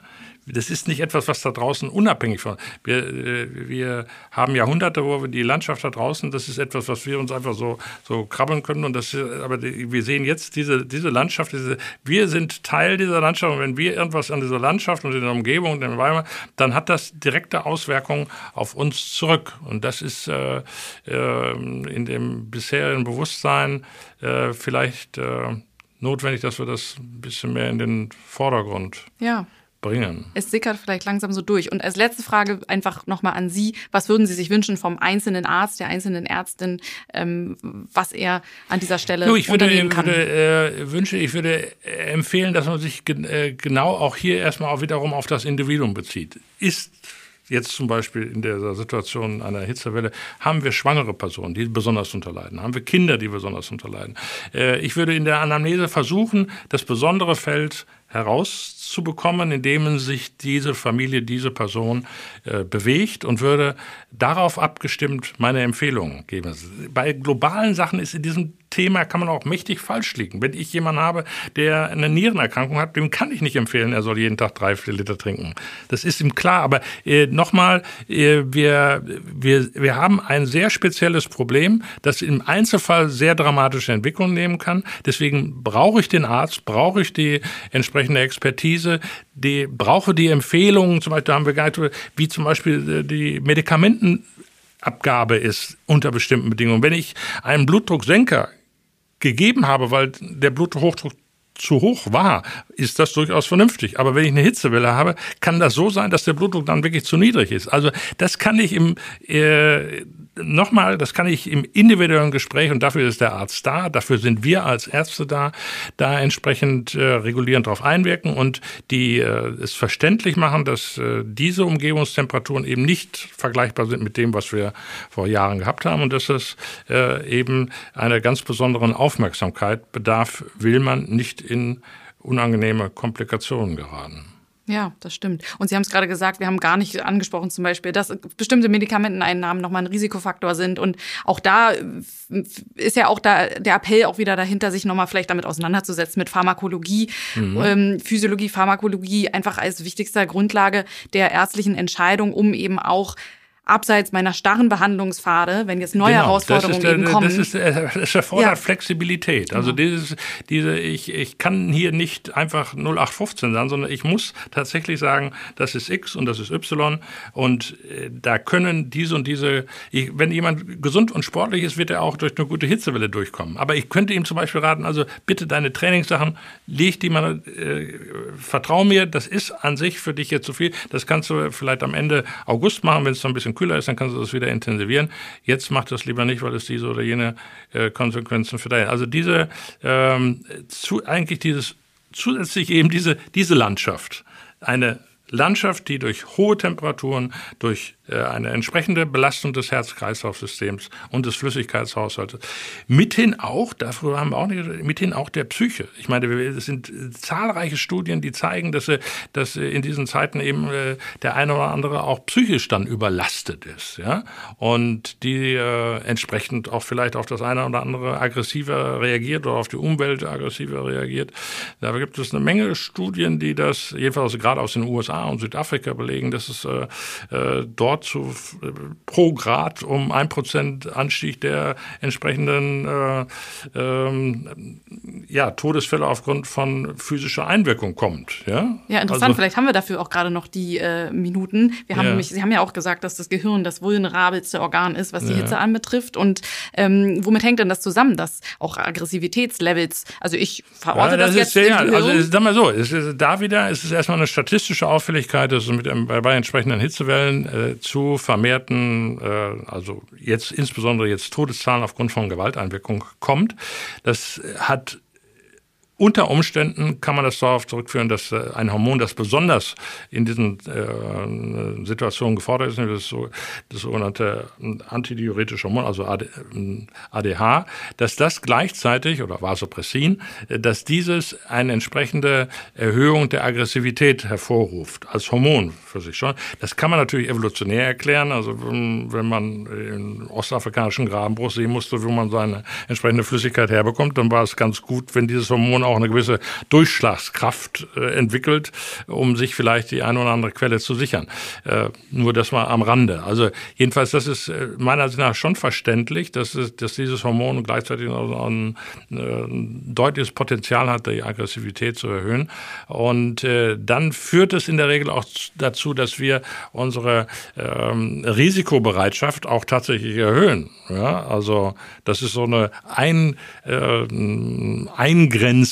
das ist nicht etwas, was da draußen unabhängig von. Wir, äh, wir haben Jahrhunderte, wo wir die Landschaft da draußen, das ist etwas, was wir uns einfach so, so krabbeln können. Und das, aber wir sehen jetzt diese, diese Landschaft, diese, wir sind Teil dieser Landschaft. Und wenn wir irgendwas an dieser Landschaft und in der Umgebung, in dem Weimar, dann hat das direkte Auswirkungen auf uns zurück. Und das ist äh, äh, in dem bisherigen Bewusstsein äh, vielleicht äh, notwendig, dass wir das ein bisschen mehr in den Vordergrund ja bringen. Es sickert vielleicht langsam so durch. Und als letzte Frage einfach nochmal an Sie. Was würden Sie sich wünschen vom einzelnen Arzt, der einzelnen Ärztin, ähm, was er an dieser Stelle no, ich würde, unternehmen kann? Würde, äh, wünsche, ich würde empfehlen, dass man sich gen äh, genau auch hier erstmal auch wiederum auf das Individuum bezieht. Ist jetzt zum Beispiel in der Situation einer Hitzewelle, haben wir schwangere Personen, die besonders unterleiden, haben wir Kinder, die besonders unterleiden. Äh, ich würde in der Anamnese versuchen, das besondere Feld herauszubekommen, indem sich diese Familie, diese Person äh, bewegt und würde darauf abgestimmt meine Empfehlungen geben. Bei globalen Sachen ist in diesem Thema kann man auch mächtig falsch liegen. Wenn ich jemanden habe, der eine Nierenerkrankung hat, dem kann ich nicht empfehlen, er soll jeden Tag drei, vier Liter trinken. Das ist ihm klar. Aber äh, nochmal, äh, wir, wir, wir haben ein sehr spezielles Problem, das im Einzelfall sehr dramatische Entwicklungen nehmen kann. Deswegen brauche ich den Arzt, brauche ich die entsprechende Expertise, die, brauche die Empfehlungen, zum Beispiel haben wir gehabt, wie zum Beispiel äh, die Medikamentenabgabe ist unter bestimmten Bedingungen. Wenn ich einen Blutdrucksenker gegeben habe, weil der Bluthochdruck zu hoch war, ist das durchaus vernünftig. Aber wenn ich eine Hitzewelle habe, kann das so sein, dass der Blutdruck dann wirklich zu niedrig ist. Also das kann ich im äh, nochmal, das kann ich im individuellen Gespräch, und dafür ist der Arzt da, dafür sind wir als Ärzte da, da entsprechend äh, regulierend darauf einwirken und die äh, es verständlich machen, dass äh, diese Umgebungstemperaturen eben nicht vergleichbar sind mit dem, was wir vor Jahren gehabt haben und dass es äh, eben einer ganz besonderen Aufmerksamkeit bedarf, will man nicht in unangenehme Komplikationen geraten. Ja, das stimmt. Und Sie haben es gerade gesagt, wir haben gar nicht angesprochen zum Beispiel, dass bestimmte Medikamenteneinnahmen nochmal ein Risikofaktor sind. Und auch da ist ja auch da der Appell auch wieder dahinter, sich nochmal vielleicht damit auseinanderzusetzen mit Pharmakologie, mhm. ähm, Physiologie, Pharmakologie einfach als wichtigster Grundlage der ärztlichen Entscheidung, um eben auch abseits meiner starren Behandlungspfade, wenn jetzt neue genau, Herausforderungen der, eben kommen. Das, ist, das erfordert ja. Flexibilität. Also genau. dieses, diese, ich, ich kann hier nicht einfach 0815 sein, sondern ich muss tatsächlich sagen, das ist X und das ist Y und äh, da können diese und diese, ich, wenn jemand gesund und sportlich ist, wird er auch durch eine gute Hitzewelle durchkommen. Aber ich könnte ihm zum Beispiel raten, also bitte deine Trainingssachen, leg die mal, äh, vertrau mir, das ist an sich für dich jetzt zu viel. Das kannst du vielleicht am Ende August machen, wenn es so ein bisschen kühler ist, dann kannst du das wieder intensivieren. Jetzt mach das lieber nicht, weil es diese oder jene äh, Konsequenzen für dein. Also diese, ähm, zu, eigentlich dieses, zusätzlich eben diese, diese Landschaft. Eine Landschaft, die durch hohe Temperaturen, durch eine entsprechende Belastung des Herz-Kreislauf-Systems und des Flüssigkeitshaushaltes, mithin auch, dafür haben wir auch nicht, mithin auch der Psyche. Ich meine, es sind zahlreiche Studien, die zeigen, dass, dass in diesen Zeiten eben äh, der eine oder andere auch psychisch dann überlastet ist, ja, und die äh, entsprechend auch vielleicht auf das eine oder andere aggressiver reagiert oder auf die Umwelt aggressiver reagiert. Da gibt es eine Menge Studien, die das, jedenfalls gerade aus den USA und Südafrika belegen, dass es äh, äh, dort zu pro Grad um ein Prozent Anstieg der entsprechenden äh, ähm, ja, Todesfälle aufgrund von physischer Einwirkung kommt. Ja, ja interessant. Also, Vielleicht haben wir dafür auch gerade noch die äh, Minuten. Wir haben ja. nämlich, Sie haben ja auch gesagt, dass das Gehirn das vulnerabelste Organ ist, was die ja. Hitze anbetrifft. Und ähm, womit hängt denn das zusammen, dass auch Aggressivitätslevels, also ich verorte ja, das, das jetzt sehr, Also sag mal so, ist, da wieder ist es erstmal eine statistische Auffälligkeit, dass es mit, bei, bei entsprechenden Hitzewellen äh, zu vermehrten, äh, also jetzt insbesondere jetzt Todeszahlen aufgrund von Gewalteinwirkung kommt. Das hat unter Umständen kann man das darauf zurückführen, dass äh, ein Hormon, das besonders in diesen äh, Situationen gefordert ist, das, das sogenannte antidiuretische Hormon, also ADH, dass das gleichzeitig, oder Vasopressin, äh, dass dieses eine entsprechende Erhöhung der Aggressivität hervorruft, als Hormon für sich schon. Das kann man natürlich evolutionär erklären, also wenn man in ostafrikanischen Grabenbruch sehen musste, wo man seine entsprechende Flüssigkeit herbekommt, dann war es ganz gut, wenn dieses Hormon auch eine gewisse Durchschlagskraft äh, entwickelt, um sich vielleicht die eine oder andere Quelle zu sichern. Äh, nur das mal am Rande. Also jedenfalls, das ist äh, meiner Ansicht nach schon verständlich, dass, es, dass dieses Hormon gleichzeitig auch ein, deutliches Potenzial hat, die Aggressivität zu erhöhen. Und dann führt es in der Regel auch dazu, dass wir unsere ähm, Risikobereitschaft auch tatsächlich erhöhen. Ja, also das ist so eine ein, äh,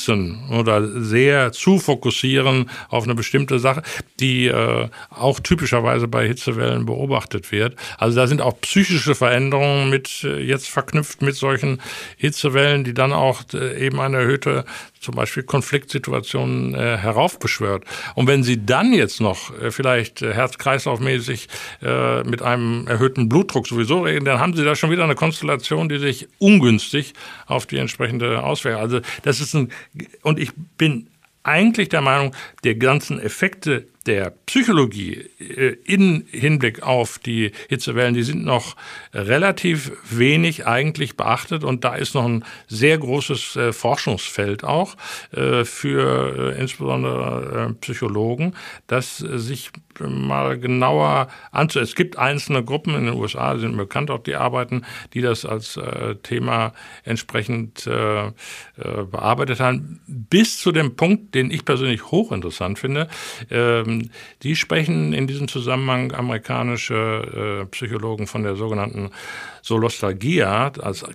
Eingrenzen oder sehr zufokussieren auf eine bestimmte Sache, die äh, auch typischerweise bei Hitzewellen beobachtet wird. Also da sind auch psychische Veränderungen mit äh, jetzt verknüpft mit solchen Hitzewellen, die dann auch äh, eben eine erhöhte zum Beispiel Konfliktsituationen äh, heraufbeschwört. Und wenn Sie dann jetzt noch äh, vielleicht äh, herz-kreislauf-mäßig äh, mit einem erhöhten Blutdruck sowieso reden, dann haben Sie da schon wieder eine Konstellation, die sich ungünstig auf die entsprechende auswirkt. Also das ist ein, und ich bin eigentlich der Meinung, der ganzen Effekte der Psychologie äh, in Hinblick auf die Hitzewellen, die sind noch relativ wenig eigentlich beachtet. Und da ist noch ein sehr großes äh, Forschungsfeld auch äh, für insbesondere Psychologen, das sich mal genauer anzu. Es gibt einzelne Gruppen in den USA, sind bekannt auch die arbeiten, die das als Thema entsprechend bearbeitet haben, bis zu dem Punkt, den ich persönlich hochinteressant finde. Ähm, die sprechen in diesem Zusammenhang amerikanische äh, Psychologen von der sogenannten Solostalgia als,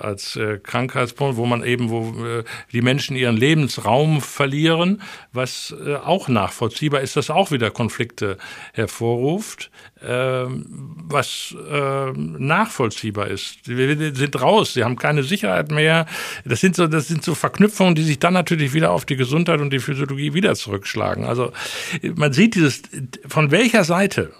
als äh, Krankheitspunkt, wo man eben, wo äh, die Menschen ihren Lebensraum verlieren, was äh, auch nachvollziehbar ist, dass auch wieder Konflikte hervorruft, ähm, was ähm, nachvollziehbar ist. Wir sind raus, sie haben keine Sicherheit mehr. Das sind so, das sind so Verknüpfungen, die sich dann natürlich wieder auf die Gesundheit und die Physiologie wieder zurückschlagen. Also man sieht dieses, von welcher Seite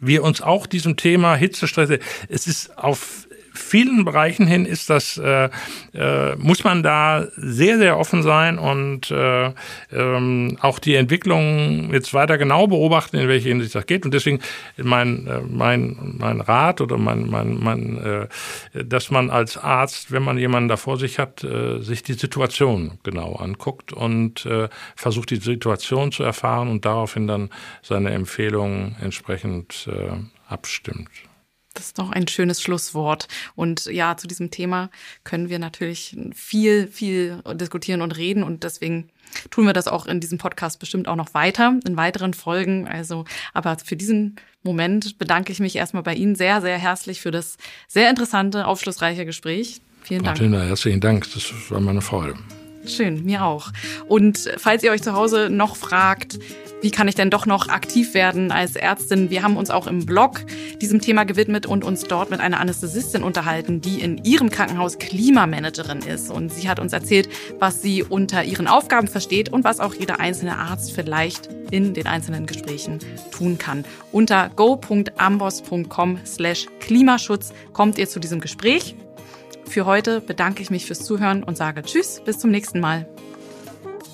wir uns auch diesem Thema Hitzestress, es ist auf vielen Bereichen hin ist das, äh, äh, muss man da sehr, sehr offen sein und äh, ähm, auch die Entwicklung jetzt weiter genau beobachten, in welche Hinsicht das geht. Und deswegen mein, äh, mein, mein Rat oder mein, mein, mein äh, dass man als Arzt, wenn man jemanden da vor sich hat, äh, sich die Situation genau anguckt und äh, versucht, die Situation zu erfahren und daraufhin dann seine Empfehlungen entsprechend äh, abstimmt. Das ist doch ein schönes Schlusswort. Und ja, zu diesem Thema können wir natürlich viel, viel diskutieren und reden. Und deswegen tun wir das auch in diesem Podcast bestimmt auch noch weiter, in weiteren Folgen. Also, aber für diesen Moment bedanke ich mich erstmal bei Ihnen sehr, sehr herzlich für das sehr interessante, aufschlussreiche Gespräch. Vielen Dank. Martina, herzlichen Dank. Das war meine Freude. Schön, mir auch. Und falls ihr euch zu Hause noch fragt, wie kann ich denn doch noch aktiv werden als Ärztin? Wir haben uns auch im Blog diesem Thema gewidmet und uns dort mit einer Anästhesistin unterhalten, die in ihrem Krankenhaus Klimamanagerin ist. Und sie hat uns erzählt, was sie unter ihren Aufgaben versteht und was auch jeder einzelne Arzt vielleicht in den einzelnen Gesprächen tun kann. Unter go.ambos.com slash Klimaschutz kommt ihr zu diesem Gespräch. Für heute bedanke ich mich fürs Zuhören und sage Tschüss, bis zum nächsten Mal.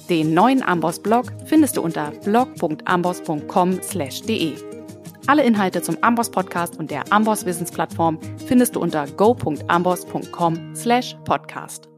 Den neuen Amboss-Blog findest du unter blog.amboss.com/de. Alle Inhalte zum Amboss-Podcast und der Amboss Wissensplattform findest du unter go.amboss.com/podcast.